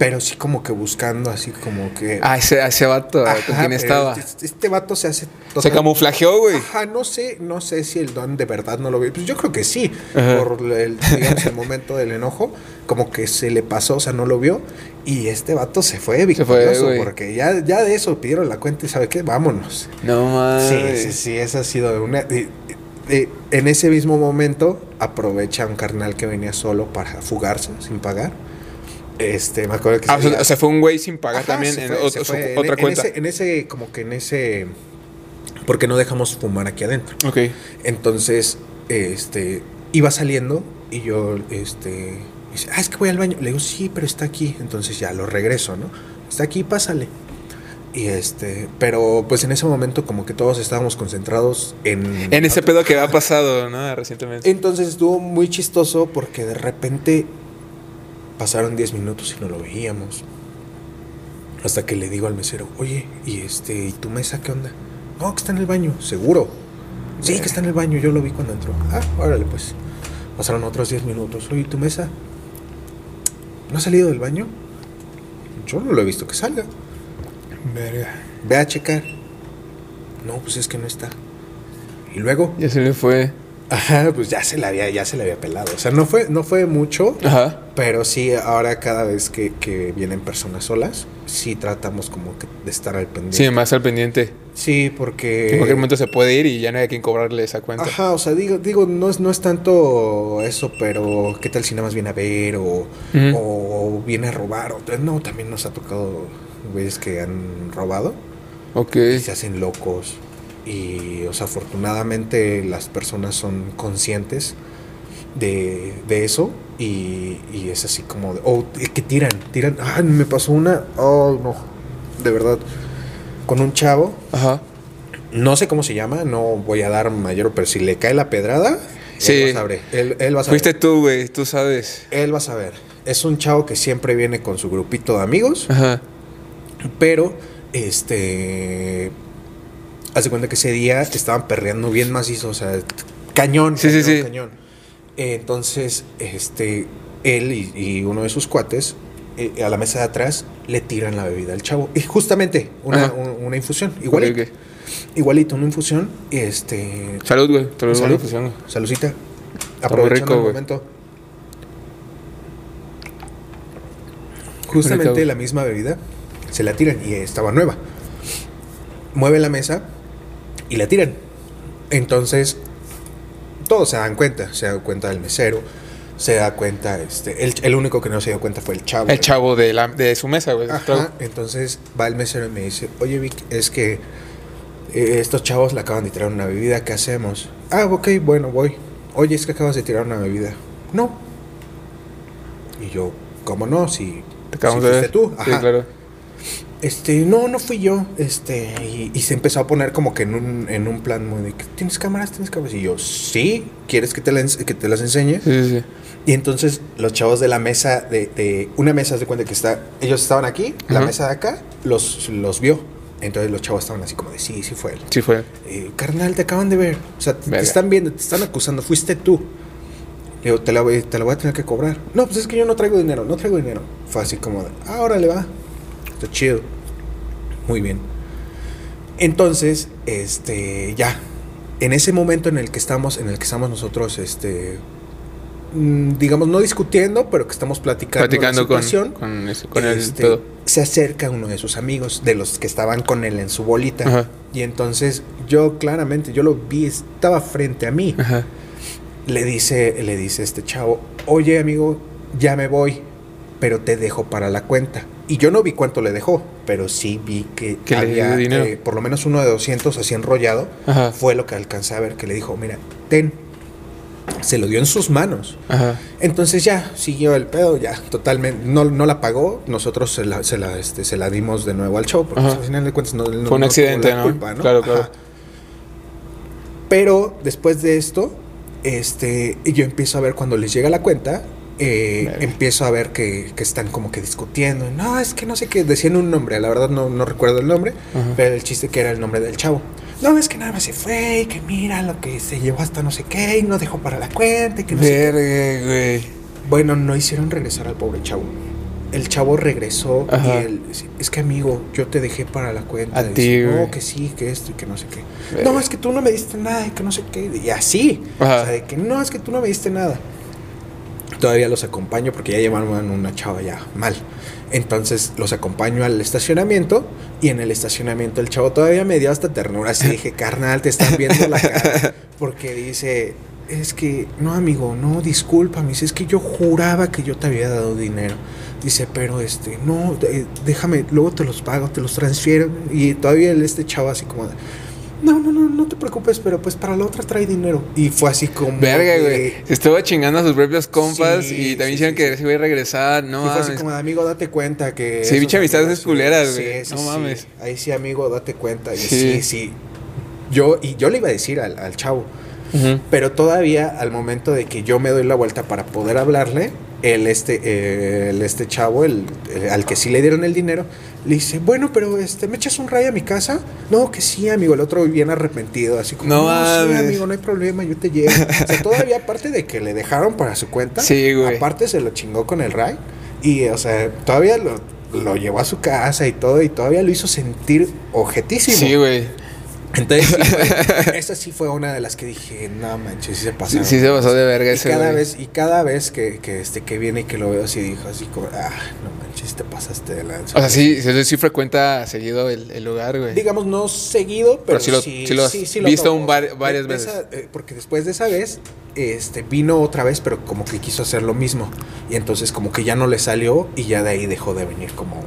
Pero sí como que buscando, así como que... Ah, ese, ese vato, Ajá, ¿con quién estaba? Este, este vato se hace... Se total- camuflajeó, güey. Ajá, no sé, no sé si el don de verdad no lo vio. Pues yo creo que sí, Ajá. por el, digamos, el momento del enojo, como que se le pasó, o sea, no lo vio. Y este vato se fue Se fue, victorioso, güey. porque ya, ya de eso pidieron la cuenta y ¿sabe qué? Vámonos. No Sí, mames. sí, sí, esa ha sido una... en ese mismo momento aprovecha un carnal que venía solo para fugarse sin pagar. Este, me acuerdo que Ah, se o sea, fue un güey sin pagar Ajá, también en fue, se su-. En- otra en cuenta. ese- en ese, como que en ese... Porque no dejamos fumar aquí adentro. Ok. Entonces, este, iba saliendo y yo, este, dice, ah, es que voy al baño. Le digo, sí, pero está aquí. Entonces ya lo regreso, ¿no? Está aquí, pásale. Y este, pero pues en ese momento como que todos estábamos concentrados en... En ese pedo que ha pasado, ¿no? Recientemente. Entonces estuvo muy chistoso porque de repente pasaron 10 minutos y no lo veíamos. Hasta que le digo al mesero, oye, ¿y este, ¿y tu mesa qué onda? No, que está en el baño, seguro. Sí, que está en el baño, yo lo vi cuando entró. Ah, órale, pues. Pasaron otros 10 minutos. Oye, ¿tu mesa? ¿No ha salido del baño? Yo no lo he visto que salga. Verga. Ve a checar. No, pues es que no está. Y luego, Ya se le fue. Ajá, pues ya se la había, ya se la había pelado. O sea, no fue, no fue mucho, Ajá. pero sí ahora cada vez que, que vienen personas solas, sí tratamos como que de estar al pendiente. Sí, más al pendiente. Sí, porque. En cualquier momento se puede ir y ya no hay a quien cobrarle esa cuenta. Ajá, o sea, digo, digo no, es, no es tanto eso, pero ¿qué tal si nada más viene a ver o, o viene a robar? O, no, también nos ha tocado güeyes que han robado Ok. y se hacen locos. Y, o sea, afortunadamente las personas son conscientes de, de eso y, y es así como, de, oh, es que tiran, tiran. Ah, me pasó una, oh, no, de verdad, con un chavo. Ajá. No sé cómo se llama, no voy a dar mayor, pero si le cae la pedrada, Sí. él va a saber. Él, él va a saber. Fuiste tú, güey, tú sabes. Él va a saber. Es un chavo que siempre viene con su grupito de amigos, Ajá. pero este. Hace cuenta que ese día estaban perreando bien macizo, o sea, cañón, Sí, sí, cañón, sí. cañón. Entonces, este, él y, y uno de sus cuates eh, a la mesa de atrás le tiran la bebida al chavo. Y justamente, una, Ajá. un- una infusión, igualito. Igualito, una infusión. Este. Salud, güey. Salud. Salud. Salucita. muy Aprovechando rico, el momento. Justamente la misma bebida se la tiran y estaba nueva. Mueve la mesa y la tiran. Entonces, todos se dan cuenta. Se da cuenta el mesero, se da cuenta, este, el, el único que no se dio cuenta fue el chavo. El chavo de, la, de su mesa, güey. Ajá, entonces va el mesero y me dice, oye Vic, es que eh, estos chavos le acaban de tirar una bebida, ¿qué hacemos? Ah, ok, bueno, voy. Oye, es que acabas de tirar una bebida. No. Y yo, ¿cómo no? Si, Te acabamos si de ver. tú. Sí, Ajá. claro. Este, no, no fui yo. Este, y, y se empezó a poner como que en un, en un plan muy de, ¿tienes cámaras? ¿Tienes cámaras? Y yo, sí, ¿quieres que te, la que te las enseñe? Sí, sí. Y entonces los chavos de la mesa, de, de una mesa, de cuenta que está, ellos estaban aquí, la Ajá. mesa de acá, los, los vio. Entonces los chavos estaban así como de, sí, sí fue él. Sí fue. Eh, carnal, te acaban de ver. O sea, te, te están viendo, te están acusando, fuiste tú. Le digo, te la, voy, te la voy a tener que cobrar. No, pues es que yo no traigo dinero, no traigo dinero. Fue así como de, ah, órale va. Está chido. Muy bien. Entonces, este, ya. En ese momento en el que estamos, en el que estamos nosotros, este, mm, digamos, no discutiendo, pero que estamos platicando, Platicando la situación, con, ese- con este, todo. se acerca uno de sus amigos, de los que estaban con él en su bolita. Ajá. Y entonces yo claramente, yo lo vi, estaba frente a mí. Ajá. Le dice, le dice este chavo, oye amigo, ya me voy, pero te dejo para la cuenta. Y yo no vi cuánto le dejó, pero sí vi que, había dinero. eh, por lo menos uno de 200 así enrollado. Ajá. Fue lo que alcancé a ver, que le dijo, mira, ten. Se lo dio en sus manos. Ajá. Entonces ya siguió el pedo, ya totalmente. No, no la pagó, nosotros se la, se la, este, se la dimos de nuevo al show, porque Ajá. pues, al final de cuentas no, no- Fue un no accidente, ¿no? culpa, Claro, Ajá. claro. Pero después de esto, este, yo empiezo a ver cuando les llega la cuenta, eh, empiezo a ver que, que están como que discutiendo. No, es que no sé qué, decían un nombre, la verdad no, no recuerdo el nombre, Ajá. pero el chiste que era el nombre del chavo. No, es que nada más se fue y que mira lo que se llevó hasta no sé qué y no dejó para la cuenta y que no sé qué. Verga, güey. Bueno, no hicieron regresar al pobre chavo. El chavo regresó Ajá. y él, es que amigo, yo te dejé para la cuenta. A ti, no, que sí, que esto y que no sé qué. Verga. No, es que tú no me diste nada y que no sé qué. Y así. Ajá. O sea, de que no, es que tú no me diste nada. Todavía los acompaño porque ya llevaban una chava ya mal. Entonces los acompaño al estacionamiento y en el estacionamiento el chavo todavía me dio hasta ternura. Así dije, carnal, te están viendo la cara. Porque dice, es que, no amigo, no, discúlpame. Dice, es que yo juraba que yo te había dado dinero. Dice, pero este, no, eh, déjame, luego te los pago, te los transfiero. Y todavía este chavo así como, de, no, no, no, no te preocupes, pero pues para la otra trae dinero. Y fue así como... Verga, güey. Se estuvo chingando a sus propios compas Sí, y también sí, hicieron sí, que se iba a regresar. No y fue así como de amigo, date cuenta que. Sí, pinche amistades es culeras, güey. sí, No sí. mames. Ahí sí, amigo, date cuenta. Y Sí. sí. Yo, y yo le iba a decir al, al chavo, pero todavía al momento de que yo me doy la vuelta para poder hablarle, el este, el este chavo, el, el- al que sí le dieron el dinero, le dice, bueno, pero este, ¿me echas un rayo a mi casa? No, que sí, amigo. El otro bien arrepentido, así como, No no, sí, amigo, no hay problema, yo te llevo. o sea, todavía aparte de que le dejaron para su cuenta, Sí, güey. aparte se lo chingó con el ray. Y, o sea, todavía lo, lo llevó a su casa y todo, y todavía lo hizo sentir objetísimo. Sí, güey. Entonces, sí, fue- esa sí fue una de las que dije, no manches, sí se Sí, pasaron. sí se pasó de verga y ese, cada güey. vez Y cada vez que, que, este, que viene y que lo veo así, dijo así como, ah, no manches, te pasaste de lanza. O sea, sí, sí, sí frecuenta seguido el, el lugar, güey. Digamos, no seguido, pero, Pero sí lo- sí lo has visto un var- varias de veces. esa- eh, porque después de esa vez, este, vino otra vez, pero como que quiso hacer lo mismo. Y entonces como que ya no le salió y ya de ahí dejó de venir como,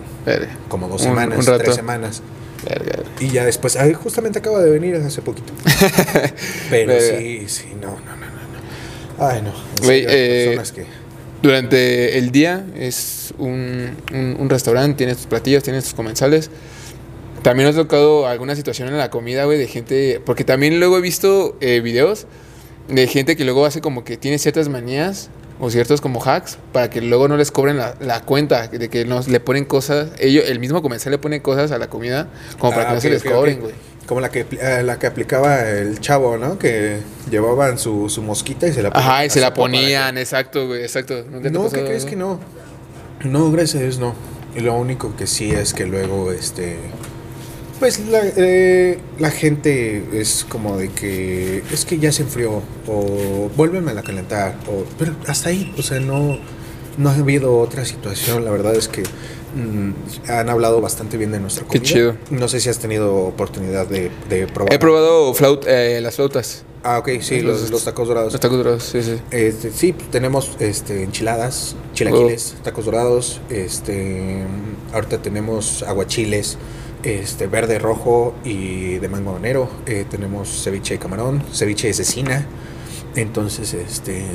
como dos Un- semanas, un tres semanas. Verga. Y ya después, ay, justamente acaba de venir hace poquito. Pero Verga. sí, sí, no, no, no, no. Ay, no. Güey, eh, personas que... Durante el día es un, un, un restaurante, tiene sus platillos, tiene sus comensales. También nos ha tocado alguna situación en la comida, güey, de gente. Porque también luego he visto eh, videos de gente que luego hace como que tiene ciertas manías o ciertos como hacks para que luego no les cobren la, la cuenta, de que nos le ponen cosas. Ellos, el mismo comensal le pone cosas a la comida como para Ah, que no se les cobren, güey. Como la que, eh, la que aplicaba el chavo, ¿no? Que llevaban su, su mosquita y se la Ajá, y se la ponían, exacto, güey, exacto. ¿Nunca que- te No, pasó, ¿qué crees que no? No, gracias a Dios no. Y lo único que sí es que luego, este... Pues la, eh, la gente es como de que es que ya se enfrió o vuélveme a la calentar o pero hasta ahí, o sea, no no ha habido otra situación, la verdad es que mm, han hablado bastante bien de nuestra Qué comida. chido. No sé si has tenido oportunidad de, de probar. He probado flaut- eh, las flautas. Ah, ok, sí, Los- los, los tacos dorados. Los tacos dorados, sí, sí. Este, sí, tenemos este, enchiladas, chilaquiles, tacos dorados, este, ahorita tenemos aguachiles, este, verde, rojo y de mango habanero, eh, tenemos ceviche de camarón, ceviche de cecina, entonces, este,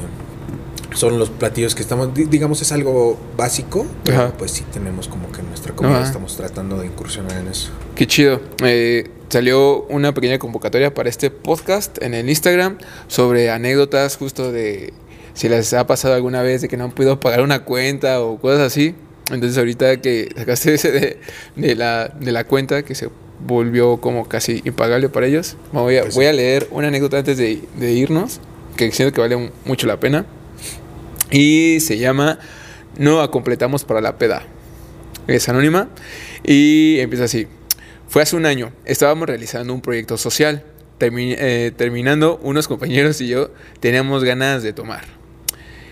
son los platillos que estamos, di- digamos, es algo básico, pero Ajá. pues sí tenemos como que en nuestra comida Ajá. estamos tratando de incursionar en eso. Qué chido. Eh, salió una pequeña convocatoria para este podcast en el Instagram sobre anécdotas justo de si les ha pasado alguna vez de que no han podido pagar una cuenta o cosas así. Entonces ahorita que sacaste ese de, de la, de la cuenta que se volvió como casi impagable para ellos, voy a, sí. voy a leer una anécdota antes de, de irnos, que siento que vale mucho la pena. Y se llama No completamos para la peda. Es anónima y empieza así. Fue hace un año, estábamos realizando un proyecto social. Termi- eh, terminando, unos compañeros y yo teníamos ganas de tomar.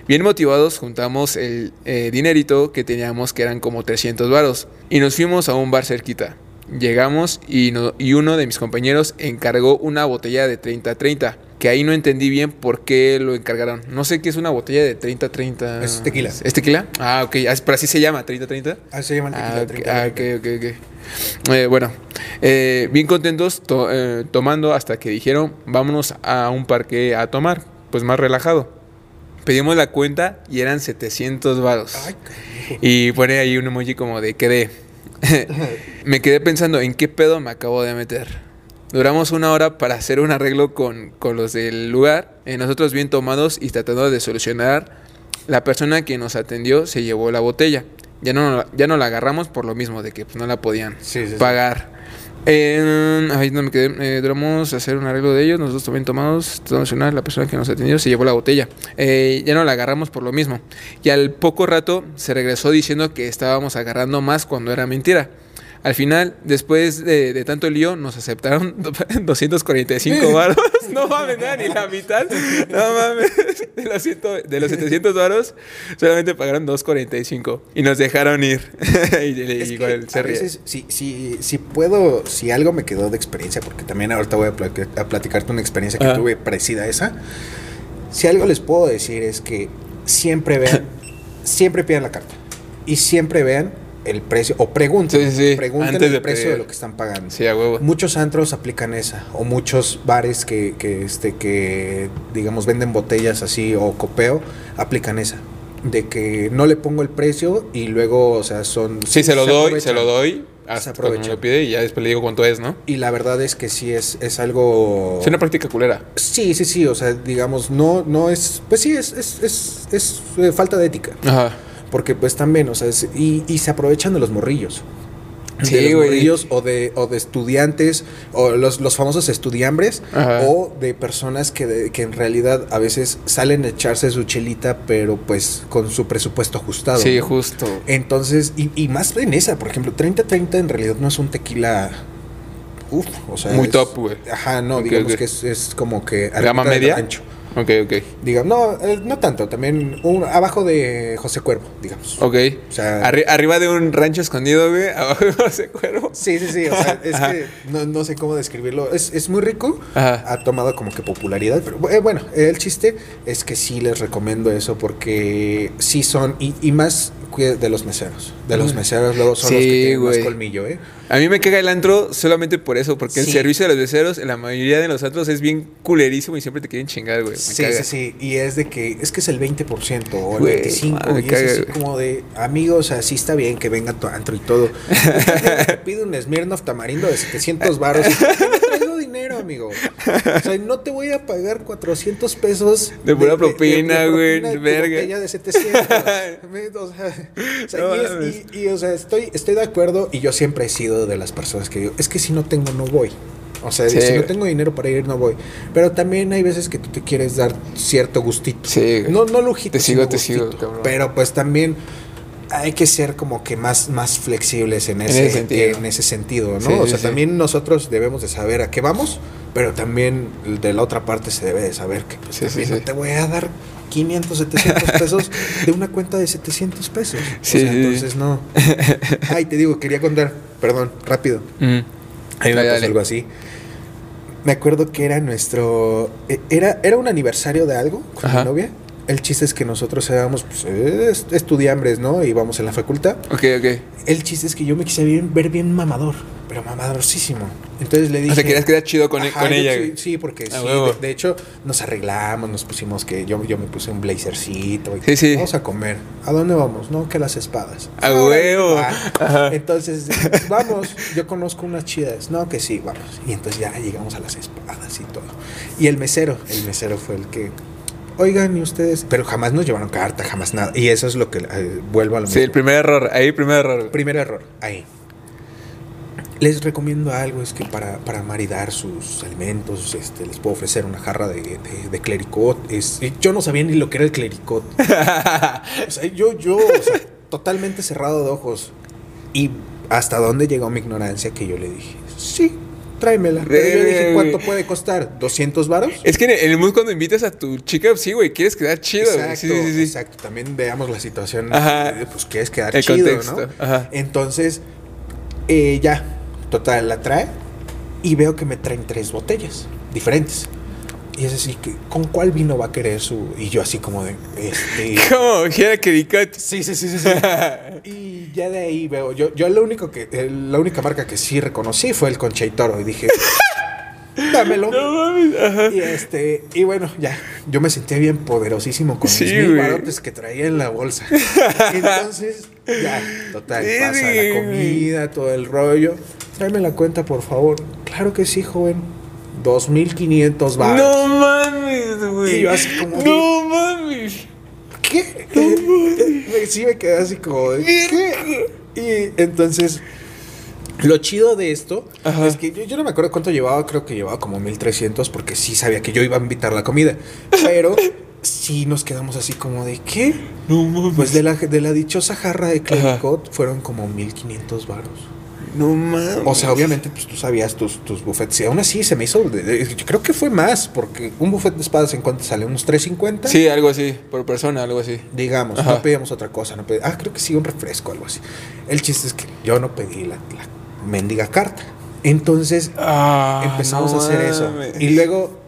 Bien motivados, juntamos el eh, dinerito que teníamos, que eran como 300 varos, y nos fuimos a un bar cerquita. Llegamos y, no- y uno de mis compañeros encargó una botella de 30-30, que ahí no entendí bien por qué lo encargaron. No sé qué es una botella de 30-30. Es tequila. ¿Es tequila? Ah, ok, ah, pero así se llama, 30-30. Así se llama el tequila, Ah, ok, 30, ah, ok, ok, ok. Eh, bueno, eh, bien contentos to- eh, tomando hasta que dijeron, vámonos a un parque a tomar, pues más relajado. Pedimos la cuenta y eran 700 varos. Y pone ahí un emoji como de quedé. me quedé pensando en qué pedo me acabo de meter. Duramos una hora para hacer un arreglo con, con los del lugar. eh, nosotros bien tomados y tratando de solucionar. La persona que nos atendió se llevó la botella. Ya no, ya no la agarramos por lo mismo, de que pues, no la podían Sí, sí, sí. Eh, ahí no me quedé. Eh, duramos hacer un arreglo de ellos. Nosotros también tomados. solucionar, La persona que nos atendió se llevó la botella. Eh, ya no la agarramos por lo mismo. Y al poco rato se regresó diciendo que estábamos agarrando más cuando era mentira. Al final, después de, de tanto lío, nos aceptaron 245 varos. No mames, nada, ni la mitad. No mames. De los, ciento- de los 700 varos, solamente pagaron 245. Y nos dejaron ir. y le- igual se a ríe. veces, si, si, si puedo, si algo me quedó de experiencia, porque también ahorita voy a, pla- a platicarte una experiencia que tuve parecida a esa. Si algo les puedo decir es que siempre vean, siempre pidan la carta. Y siempre vean el precio, o pregunten, Sí, sí, sí, pregunten antes el de precio pedir. de lo que están pagando. Sí, a huevo. Muchos antros aplican esa, o muchos bares que, que, este, que, digamos, venden botellas así o copeo, aplican esa. de que no le pongo el precio y luego, o sea, son... Sí, se lo doy, aprovechan. se lo doy. Hasta cuando me lo pide y ya después le digo cuánto es, ¿no? Y la verdad es que sí es, es algo... Es una práctica culera. Sí, sí, sí, o sea, digamos, no, no es... Pues sí, es, es, es, es, eh, falta de ética. Ajá. Porque pues también, o sea, es- y, y se aprovechan de los morrillos. Sí, de los morrillos o de, o de estudiantes, o los, los famosos estudiambres, Ajá. o de personas que, de- que en realidad a veces salen a echarse su chelita, pero pues con su presupuesto ajustado. Sí, ¿no? justo. Entonces, y, y más en esa, por ejemplo, 30-30 en realidad no es un tequila. Uf, o sea. Muy es- top, güey. Ajá, no, digamos que es, es como que. ¿Gama media? rancho. Ok, ok. Digamos, no, eh, no tanto, también un, abajo de José Cuervo, digamos. Ok. O sea- Arri- arriba de un rancho escondido, güey. Abajo de ese cuervo. Sí, sí, sí, o sea, es que no, no sé cómo describirlo. Es, es muy rico, Ajá. ha tomado como que popularidad, pero eh, bueno, el chiste es que sí les recomiendo eso porque sí son, y, y más de los meseros. De los meseros luego son los que tienen más colmillo, ¿eh? A mí me caga el antro solamente por eso, porque el servicio de los becerros en la mayoría de los antros es bien culerísimo y siempre te quieren chingar, güey. Sí, caga. sí, sí. Y es de que es que es el 20% o el Güey, 25%. ah, y es así como de, amigos, así está bien que venga tu antro y todo. Te pide un Smirnoff tamarindo de 700 baros. dinero, amigo. O sea, no te voy a pagar 400 pesos. De pura propina, güey, de verga. de 700. Me- o sea, o sea, No y, es- mames. y- y, o sea, estoy, estoy de acuerdo y yo siempre he sido de las personas que digo, es que si no tengo, no voy. O sea, Sí, si no tengo dinero para ir, no voy. Pero también hay veces que tú te quieres dar cierto gustito. Sí. No, no lujito. Te sigo, te sigo, cabrón. Pero pues también hay que ser como que más, más flexibles en En ese, sentido. en ese sentido, ¿no? Sí, o sea, sí. también nosotros debemos de saber a qué vamos, pero también de la otra parte se debe de saber que pues, Sí, sí, también no te voy a dar 500, 700 pesos de una cuenta de 700 pesos. Sí, o sea, entonces no. Ay, te digo, quería contar, perdón, rápido. Mm. Ahí me pasó algo así. Me acuerdo que era nuestro. eh, Era, era un aniversario de algo con Ajá. mi novia. El chiste es que nosotros éramos pues, est- estudiambres, ¿no? Íbamos en la facultad. Ok, ok. El chiste es que yo me quise bien- ver bien mamador, pero mamadorcísimo. Entonces le dije. O sea, querías quedar chido con, Ajá, con ella, sí, porque A sí, de, de hecho nos arreglamos, nos pusimos que yo, yo me puse un blazercito. y Sí, sí. Vamos a comer. ¿A dónde vamos? No, que las espadas. A huevo. Ajá. Entonces, vamos, yo conozco unas chidas. No, que sí, vamos. Y entonces ya llegamos a las espadas y todo. Y el mesero, el mesero fue el que, oigan, y ustedes, pero jamás nos llevaron carta, jamás nada. Y eso es lo que eh, vuelvo a lo Sí, el mismo. primer error. Ahí, primer error. Primer error, ahí. Les recomiendo algo, es que para, para maridar sus alimentos, este, les puedo ofrecer una jarra de, de, de clericot. Es, yo no sabía ni lo que era el clericot. O sea, yo, yo, o sea, totalmente cerrado de ojos. Y hasta dónde llegó mi ignorancia que yo le dije, sí, tráemela. Pero yo dije, ¿cuánto güey. puede costar? ¿200 varos? Es que en el- mood cuando invitas a tu chica, sí, güey, quieres quedar chido, güey. Exacto, Sí, sí, sí. exacto. También veamos la situación. Ajá. eh, Pues quieres quedar El chido, contexto, ¿no? ajá. Entonces, eh, ya, total, la trae y veo que me traen tres botellas diferentes. Y es así que, ¿con cuál vino va a querer su...? Y yo así como de, este... ¿Cómo? Quiera que. Sí, sí, sí, sí, sí. y ya de ahí veo, yo, yo lo único que, la única marca que sí reconocí fue el Concha y Toro y dije, dámelo. No mames. Ajá. Y este, y bueno, ya, yo me sentía bien poderosísimo con Sí, mis mil que traía en la bolsa. Entonces, ya, total, Sí, pasa la comida, todo el rollo. Tráeme la cuenta, por favor. Claro que sí, joven. 2500 baros. No mames, güey. Y yo así como No mames. ¿Qué? Eh, sí me quedé así como de, ¿qué? Y entonces, lo chido de esto Ajá. es que yo, yo no me acuerdo cuánto llevaba, creo que llevaba como 1300 porque sí sabía que yo iba a invitar la comida. Pero sí nos quedamos así como de, ¿qué? No mames. Pues de la, de la dichosa jarra de Clericot fueron como 1500 varos. No mames. O sea, obviamente, pues tú sabías tus, tus buffets. Y aún así se me hizo. de- de- yo creo que fue más, porque un buffet de espadas en cuanto sale, unos 350. Sí, algo así. Por persona, algo así. Digamos, Ajá. no pedíamos otra cosa. No pedí- ah, creo que sí, un refresco, algo así. El chiste es que yo no pedí la, la mendiga carta. Entonces Ah, empezamos no a hacer eso. mames. Y luego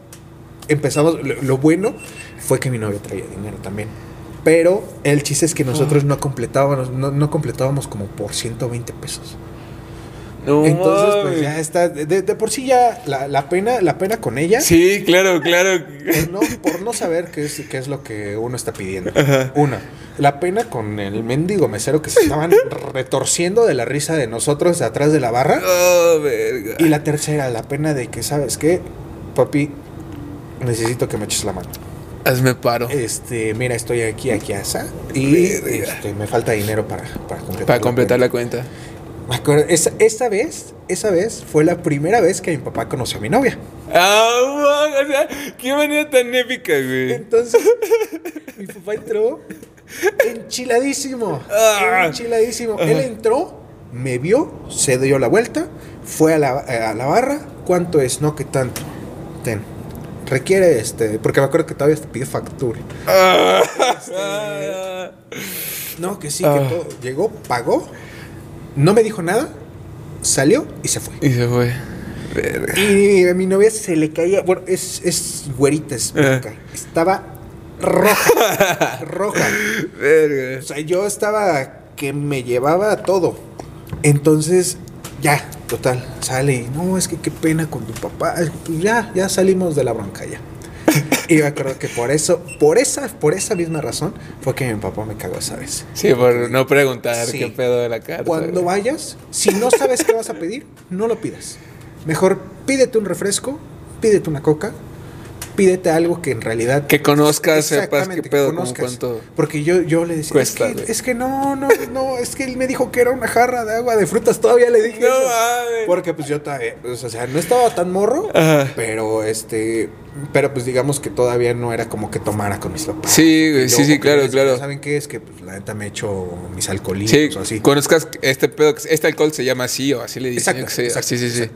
empezamos. Lo, lo bueno fue que mi novio traía dinero también. Pero el chiste es que nosotros no completábamos, no, no completábamos como por 120 pesos. No, Entonces, pues ya está. De, por sí ya la, pena, la pena con ella. Sí, claro, claro. Por no, por no saber qué es, qué es lo que uno está pidiendo. Una. La pena con el mendigo mesero que se estaban retorciendo de la risa de nosotros de atrás de la barra. Oh, verga. Y la tercera, la pena de que, ¿sabes qué? Papi, necesito que me eches la mano. Hazme paro. Este, mira, estoy aquí, aquí, asa. Y este, me falta dinero para, para completar, para completar la cuenta. Me acuerdo, esa, esa, vez, esa vez fue la primera vez que mi papá conoció a mi novia. Ah, o sea, qué manera tan épica, güey. Entonces, mi papá entró enchiladísimo. Ah. enchiladísimo. Él entró, me vio, se dio la vuelta, fue a la, a la barra. ¿Cuánto es? No, que tanto. Ten requiere este, porque me acuerdo que todavía te pide factura. Este, no, que sí, que ah. todo. Llegó, pagó, no me dijo nada, salió y se fue. Y se fue. Y a mi novia se le caía, bueno, es, es güerita, es ah. Estaba roja, roja. O sea, yo estaba que me llevaba todo. Entonces, ya, total, sale no, es que qué pena con tu papá. Pues ya, ya salimos de la bronca ya. Y me acuerdo que por eso, por esa, por esa misma razón, fue que mi papá me cagó esa vez. Sí, por no preguntar qué pedo de la carta. Cuando vayas, si no sabes qué vas a pedir, no lo pidas. Mejor pídete un refresco, pídete una coca, pídete algo que en realidad... Que conozcas, sepas qué pedo, cuánto... Porque yo, yo le decía, es, que, es, que, no, no, no, es que él me dijo que era una jarra de agua de frutas, todavía le dije no, eso. Porque pues yo todavía, pues, o sea, no estaba tan morro, pero este... Pero pues digamos que todavía no era como que tomara con mis papás. Sí, sí, sí, claro, claro. ¿Saben qué? Es que pues, la neta me he hecho mis alcoholitos sí, o así. Conozcas este pedo, este alcohol se llama así o así le dicen. Exacto, exacto, sí, sí, sí.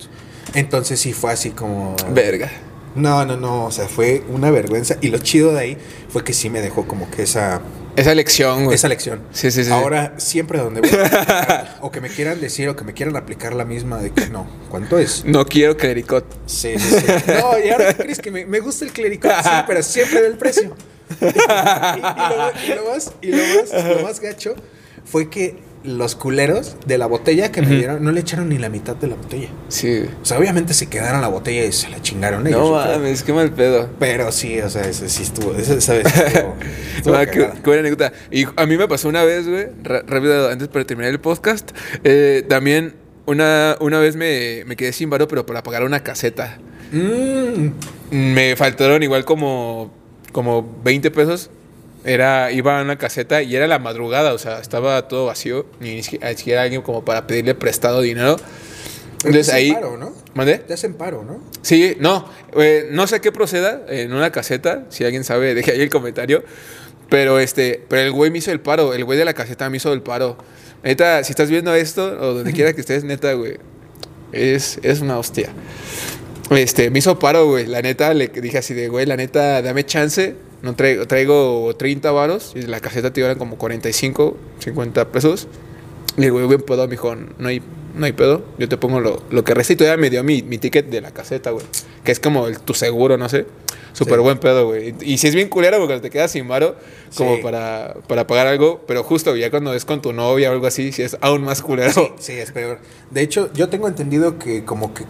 Entonces sí fue así como... Verga. No, no, no, o sea, fue una vergüenza. Y lo chido de ahí fue que sí me dejó como que esa... Esa lección, güey. Esa lección. Sí, sí, sí. Ahora, siempre donde voy, o que me quieran decir, o que me quieran aplicar la misma de que no, ¿cuánto es? No quiero clericot. Sí, sí, sí. No, y ahora crees que me, gusta el clericot, sí, pero siempre del precio. y, lo, más, y lo más, lo más gacho fue que los culeros de la botella que me dieron no le echaron ni la mitad de la botella. Sí. O sea, obviamente se quedaron la botella y se la chingaron ellos. No mames, qué mal pedo. Pero sí, o sea, ese sí estuvo. Esa, vez estuvo. Ah, qué, buena anécdota. Y a mí me pasó una vez, güey, rápido, antes para terminar el podcast. Eh, también una, una vez me, me quedé sin varo, pero para pagar una caseta. Mm. Me faltaron igual como, como 20 pesos era, iba a una caseta y era la madrugada, o sea, estaba todo vacío, ni siquiera alguien como para pedirle prestado dinero. Entonces ahí. Paro, ¿no? ¿Mandé? Te hacen paro, ¿no? Sí, no. Eh, no sé qué proceda en una caseta. Si alguien sabe, deje ahí el comentario. Pero este, pero el güey me hizo el paro. El güey de la caseta me hizo el paro. Neta, si estás viendo esto, o donde quiera que estés, neta, güey. Es, es una hostia. Este, me hizo paro, güey. La neta, le dije así de, güey, la neta, dame chance no traigo, traigo 30 varos y la caseta te iban como 45, 50 pesos. Y le digo, bien pedo, me dijo, no hay, no hay pedo, yo te pongo lo, lo que resta y todavía me dio mi, mi ticket de la caseta, güey. Que es como el, tu seguro, no sé. Súper buen pedo, güey. Y si es bien culero porque te quedas sin varo como para, para pagar algo, pero justo ya cuando es con tu novia o algo así, si es aún más culero. Sí, sí, es peor. De hecho, yo tengo entendido que como que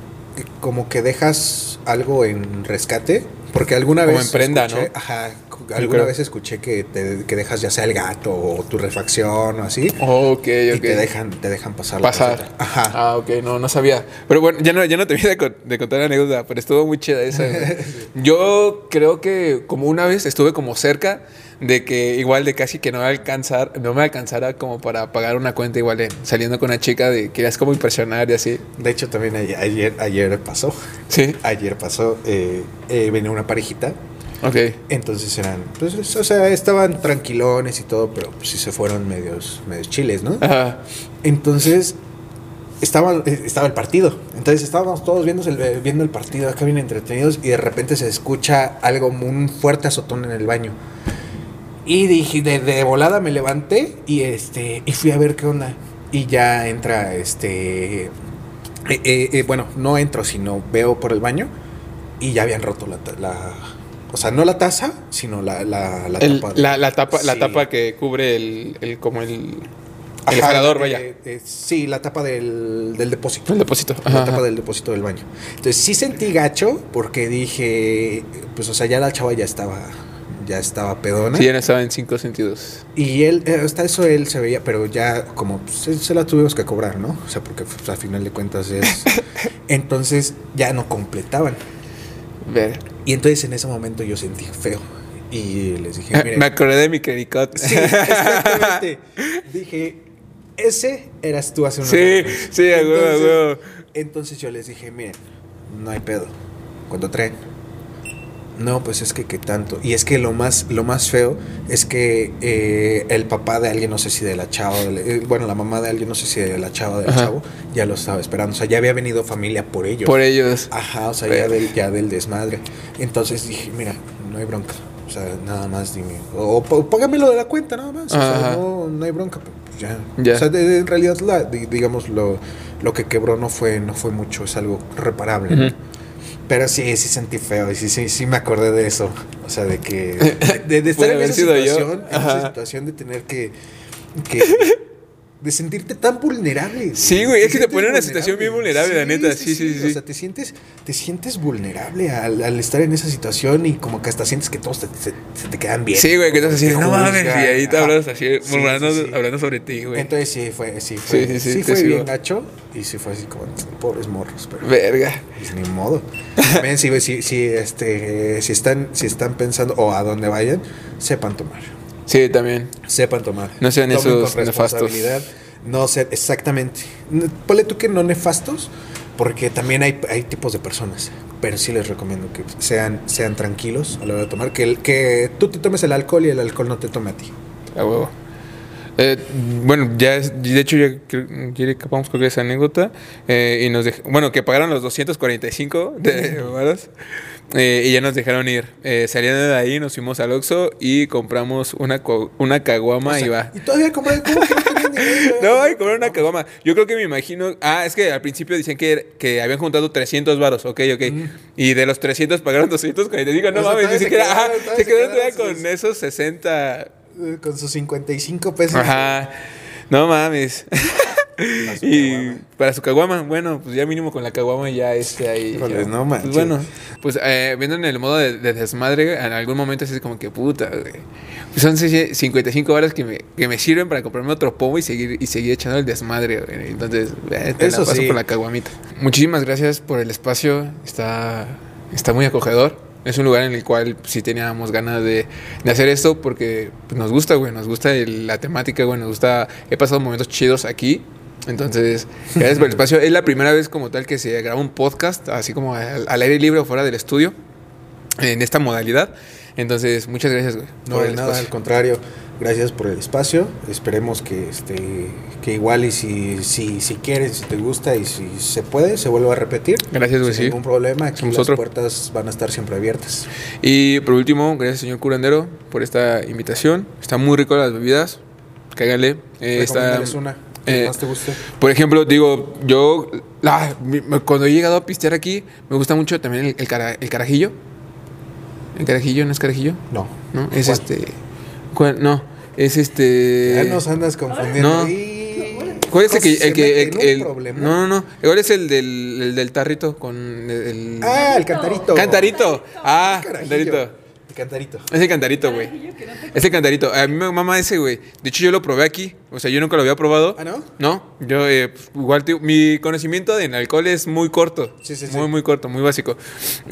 como que dejas algo en rescate, porque alguna vez... Como en prenda, ¿no? Ajá, alguna vez escuché que, te, que dejas ya sea el gato o tu refacción o así. ok, ok. Y te dejan, te dejan pasar. Pasar. Ajá. Ah, ok, no, no sabía. Pero bueno, ya no, ya no te voy de, contar la anécdota, pero estuvo muy chida esa. Yo creo que como una vez estuve como cerca de que igual de casi que no me alcanzar, no me alcanzara como para pagar una cuenta igual de saliendo con una chica de que eras como impresionar y así. De hecho también ayer, ayer pasó. Sí. Ayer pasó, eh, eh, venía una parejita Ok. Entonces eran, pues, o sea, estaban tranquilones y todo, pero pues sí se fueron medios, medios chiles, ¿no? Ajá. Entonces, estaba, estaba el partido. Entonces estábamos todos viendo el, viendo el partido, acá bien entretenidos, y de repente se escucha algo, un fuerte azotón en el baño. Y dije, de, volada me levanté y este, y fui a ver qué onda. Y ya entra este. Eh, eh, eh, bueno, no entro, sino veo por el baño y ya habían roto la, la o sea, no la taza, sino la, la, tapa. La, tapa, la tapa que cubre el, el como el... El Ajá, jalador, vaya. eh, sí, la tapa del, del depósito. El depósito. La tapa ajá. del depósito del baño. Entonces sí sentí gacho porque dije, pues o sea, ya la chava ya estaba, ya estaba pedona. Sí, ya no estaba en cinco sentidos. Y él, eh, hasta eso él se veía, pero ya como pues, se, la tuvimos que cobrar, ¿no? O sea, porque pues, a final de cuentas es... entonces ya no completaban. Ver. Y entonces en ese momento yo sentí feo. Y les dije, miren, Me acordé de mi credicot. Sí, exactamente. Dije, ese eras tú hace unos Sí, años. sí, a huevo, a Entonces- huevo. Entonces yo les dije, miren, no hay pedo. Cuando traen. No, pues es que qué tanto. Y es que lo más, lo más feo es que eh, el papá de alguien, no sé si de la chava, del- eh, bueno, la mamá de alguien, no sé si de la chava o del Ajá. chavo, ya lo estaba esperando. O sea, ya había venido familia por ellos. Por ellos. Ajá, o sea, ya del, ya del desmadre. Entonces dije, mira, no hay bronca. O sea, nada más dime. O, o págame lo de la cuenta, nada más. O sea, no, no hay bronca. Pues ya. Ya. O sea, de- de- en realidad, la, di- digamos, lo, lo que quebró no fue, no fue mucho, es algo reparable. ¿no? Pero sí, sí sentí feo y sí, sí, sí me acordé de eso. O sea, de que. De, estar en esa situación, en esa situación de tener que. que de sentirte tan vulnerable. Sí, güey, es que te pone en una situación bien vulnerable, la neta, sí, sí, sí. O sea, te sientes, te sientes vulnerable al, al estar en esa situación y como que hasta sientes que todos te, se, se te quedan bien. Sí, güey, que estás así, no mames, y ahí te hablas así, Sí, hablando, hablando sobre ti, güey. Entonces sí fue, sí fue, Sí, fue bien gacho y sí fue así como pobres morros, pero Verga. pues ni modo. Ven, si, si, si, este, si están, si están pensando o a dónde vayan, sepan tomar. Sí, también. Sepan tomar. No sean Tomen esos con nefastos. responsabilidad. No ser, exactamente. Ponle tú que no nefastos, porque también hay, hay tipos de personas. Pero sí les recomiendo que sean, sean tranquilos a la hora de tomar. Que, el- que tú te tomes el alcohol y el alcohol no te tome a ti. A huevo. Eh, bueno, ya es, de hecho ya quiere que vamos con esa anécdota eh, y nos bueno que pagaron los 245 de varos eh, y ya nos dejaron ir. Eh, saliendo de ahí nos fuimos al Oxxo y compramos una una caguama O sea, y va. Y todavía compré. ¿Cómo que no hay que comprar una caguama. Yo creo que me imagino. Ah, es que al principio decían que, que habían juntado 300 varos, ok, ok. Y de los 300 pagaron 245. No O sea, mames, ni siquiera. quedaron, Ajá, todavía se se quedaron todavía con esos 60. Eh, Con sus 55 pesos. Ajá. No mames. Su y caguama. para su caguama, bueno, pues ya mínimo con la caguama ya este ahí. Híjoles, ya. no manches. Pues bueno, pues eh, viendo en el modo de, de desmadre, en algún momento así como que puta, güey. Pues son 55 horas que me, que me sirven para comprarme otro pomo y seguir, y seguir echando el desmadre, güey. Entonces, eh, te Eso la paso sí. por la caguamita. Muchísimas gracias por el espacio. Está, está muy acogedor. Es un lugar en el cual pues, sí teníamos ganas de, de hacer esto porque pues, nos gusta, güey. Nos gusta el- la temática, güey. Nos gusta. He pasado momentos chidos aquí. Entonces, gracias por el espacio. Es la primera vez como tal que se graba un podcast, así como al, al aire libre o fuera del estudio, en esta modalidad. Entonces, muchas gracias, güey. No, de nada, al espacio. contrario. Gracias por el espacio. Esperemos que este que igual y si, si, si quieres, si te gusta y si se puede, se vuelva a repetir. Gracias, güey, Sin sí. ningún problema. Aquí Somos las otro. puertas van a estar siempre abiertas. Y por último, gracias, señor curandero, por esta invitación. Están muy ricas las bebidas. Cáigale. Eh, está, una eh, más te guste. Por ejemplo, digo, yo ah, cuando he llegado a pistear aquí, me gusta mucho también el, el, cara- el carajillo. ¿El carajillo no es carajillo? No. ¿No? Es ¿Cuál? este. ¿cuál? No, es este. Ya nos andas confundiendo. No. ¿Cuál es el que.? El que el, no, no, no. ¿Cuál es el del, el del tarrito con el. Ah, el cantarito. ¡Cantarito! Ah, cantarito. El cantarito. Es el cantarito, güey. Es el cantarito. A mí me mama ese, güey. De hecho, yo lo probé aquí. O sea, yo nunca lo había probado. ¿Ah, no? No, yo eh, pues, igual te- mi conocimiento en alcohol es muy corto. Sí, sí, sí. Muy, muy corto, muy básico.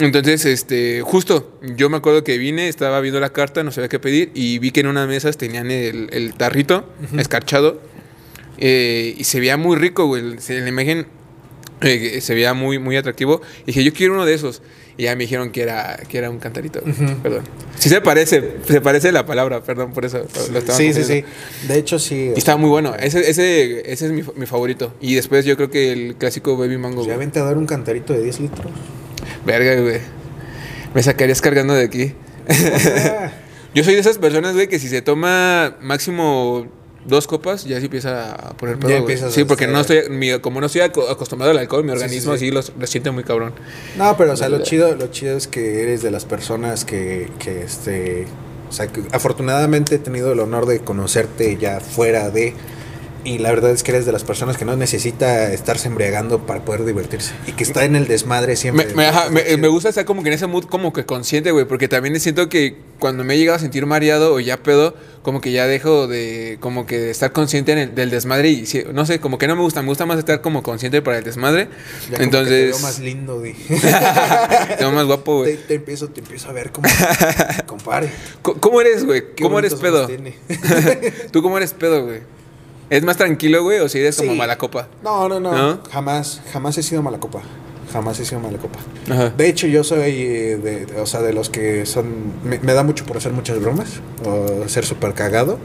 Entonces, este, justo, yo me acuerdo que vine, estaba viendo la carta, no sabía qué pedir, y vi que en unas mesas tenían el, el tarrito escarchado. eh, y se veía muy rico, güey. Se, la imagen eh, se veía muy, muy atractivo. Y dije, yo quiero uno de esos. Y ya me dijeron que era, que era un cantarito. Perdón. Sí se parece, se parece la palabra, perdón, por eso lo estaba Sí, sí, sí. De hecho, sí. Y estaba muy bueno. Ese, ese, ese es mi, mi favorito. Y después yo creo que el clásico Baby Mango. Pues ya vente a dar un cantarito de 10 litros. Verga, güey. Me sacarías cargando de aquí. Yo soy de esas personas, güey, que si se toma máximo dos copas, ya se empieza a poner pedo, Ya empiezas Sí, porque no estoy, mi- como no estoy aco- acostumbrado al alcohol, mi Sí, sí, organismo sí. así lo, lo siente muy cabrón. No, pero o sea, lo chido, lo chido es que eres de las personas que, que este, o sea, que afortunadamente he tenido el honor de conocerte ya fuera de Y la verdad es que eres de las personas que no necesita estarse embriagando para poder divertirse. Y que está en el desmadre siempre. Me, me, ajá, me, me gusta estar como que en ese mood como que consciente, güey, porque también siento que cuando me he llegado a sentir mareado o ya pedo, como que ya dejo de como que de estar consciente en el- del desmadre y no sé, como que no me gusta, me gusta más estar como consciente para el desmadre. Ya como que Entonces, te veo más lindo, güey. te veo más guapo, güey. te empiezo, te empiezo a ver como compare. Co- ¿Cómo eres, güey? ¿Cómo eres pedo? ¿Tú cómo eres pedo, güey? ¿Es más tranquilo, güey, o si eres como mala copa? No, no, no, ¿No? Jamás, jamás he sido mala copa. Jamás he sido mala copa. Ajá. De hecho, yo soy eh, de, de- o sea, de los que son. Me, me da mucho por hacer muchas bromas o ser súper cagado.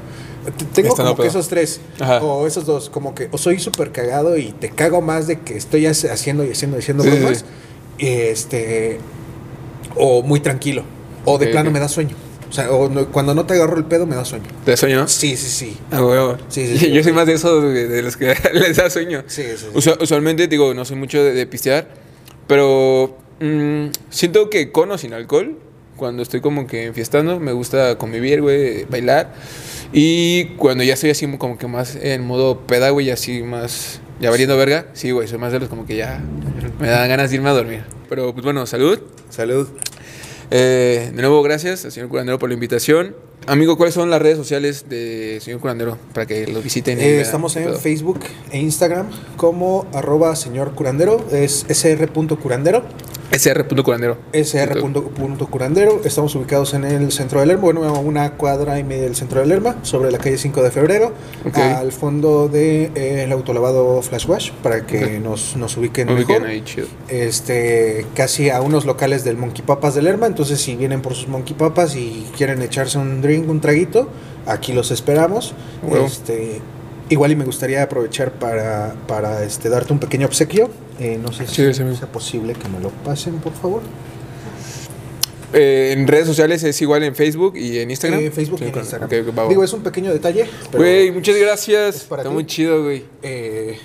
Tengo como que esos tres Ajá. o esos dos, como que o soy súper cagado y te cago más de que estoy haciendo y haciendo y haciendo Sí, bromas, sí. este, o muy tranquilo, o de plano me da sueño. O sea, o no- cuando no te agarro el pedo me da sueño. ¿Te da sueño? Sí, sí, sí. Ah, güey. Sí, sí, sí. Yo soy más de esos, güey, de los que les da sueño. Sí, sí, sí. Usu- usualmente, digo, no soy mucho de, de pistear, pero mm, siento que con o sin alcohol, cuando estoy como que enfiestando, me gusta convivir, güey, bailar. Y cuando ya estoy así como que más en modo peda, güey, así más, ya valiendo verga, sí, güey, soy más de los como que ya me dan ganas de irme a dormir. Pero pues bueno, salud. Salud. Eh, de nuevo, gracias al señor curandero por la invitación. Amigo, ¿cuáles son las redes sociales de señor curandero para que lo visiten? Eh, estamos en? Facebook e Instagram como arroba señor curandero, es sr.curandero, sr.curandero. sr.curandero. Estamos ubicados en el centro de Lerma, bueno, una cuadra y media del centro de Lerma, sobre la calle 5 de febrero, Ok. al fondo del de, eh, el autolavado Flash Wash, para que nos, nos ubiquen Muy mejor. ahí, chido. Este, casi a unos locales del Monkey Papas de Lerma, entonces si vienen por sus Monkey Papas y quieren echarse un drink, un traguito, aquí los esperamos. Huevo. Este, igual y me gustaría aprovechar para, para este, darte un pequeño obsequio. Eh, no sé Sí, si sea posible que me lo pasen, por favor. Eh, en redes sociales es igual en Facebook y en Instagram. Eh, Facebook Sí, y en Instagram. Digo, es un pequeño detalle. Güey, muchas gracias. es para Está ti. muy chido, güey. eh,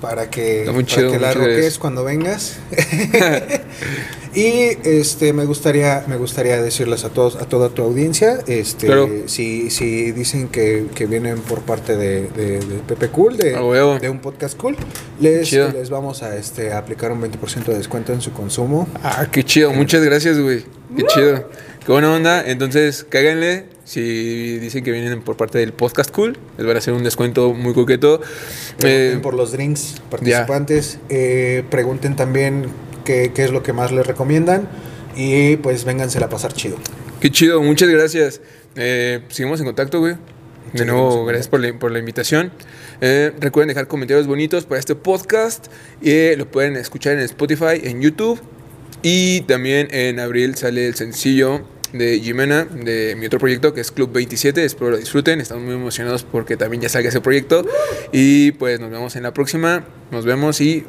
para que, Está muy para chido, que la roques cuando vengas. y este me gustaría me gustaría decirles a todos a toda tu audiencia, este Claro. si, si dicen que, que vienen por parte de, de, de Pepe Cool, de, de un podcast cool, les, Chido. les vamos a este a aplicar un 20% de descuento en su consumo. Ah, qué chido. Muchas gracias, güey. Qué chido. Qué buena onda. Entonces, cáganle. Si dicen que vienen por parte del podcast cool, les van a hacer un descuento muy coqueto. Pregunten Eh, por los drinks participantes, eh, pregunten también qué, qué es lo que más les recomiendan y pues véngansela a pasar chido. Qué chido, muchas gracias. Eh, seguimos en contacto, güey. De nuevo, gracias por la, por la invitación. Eh, recuerden dejar comentarios bonitos para este podcast. Y lo pueden escuchar en Spotify, en YouTube. Y también en abril sale el sencillo de Jimena, de mi otro proyecto que es Club 27. Espero lo disfruten. Estamos muy emocionados porque también ya salga ese proyecto. Y pues nos vemos en la próxima. Nos vemos y...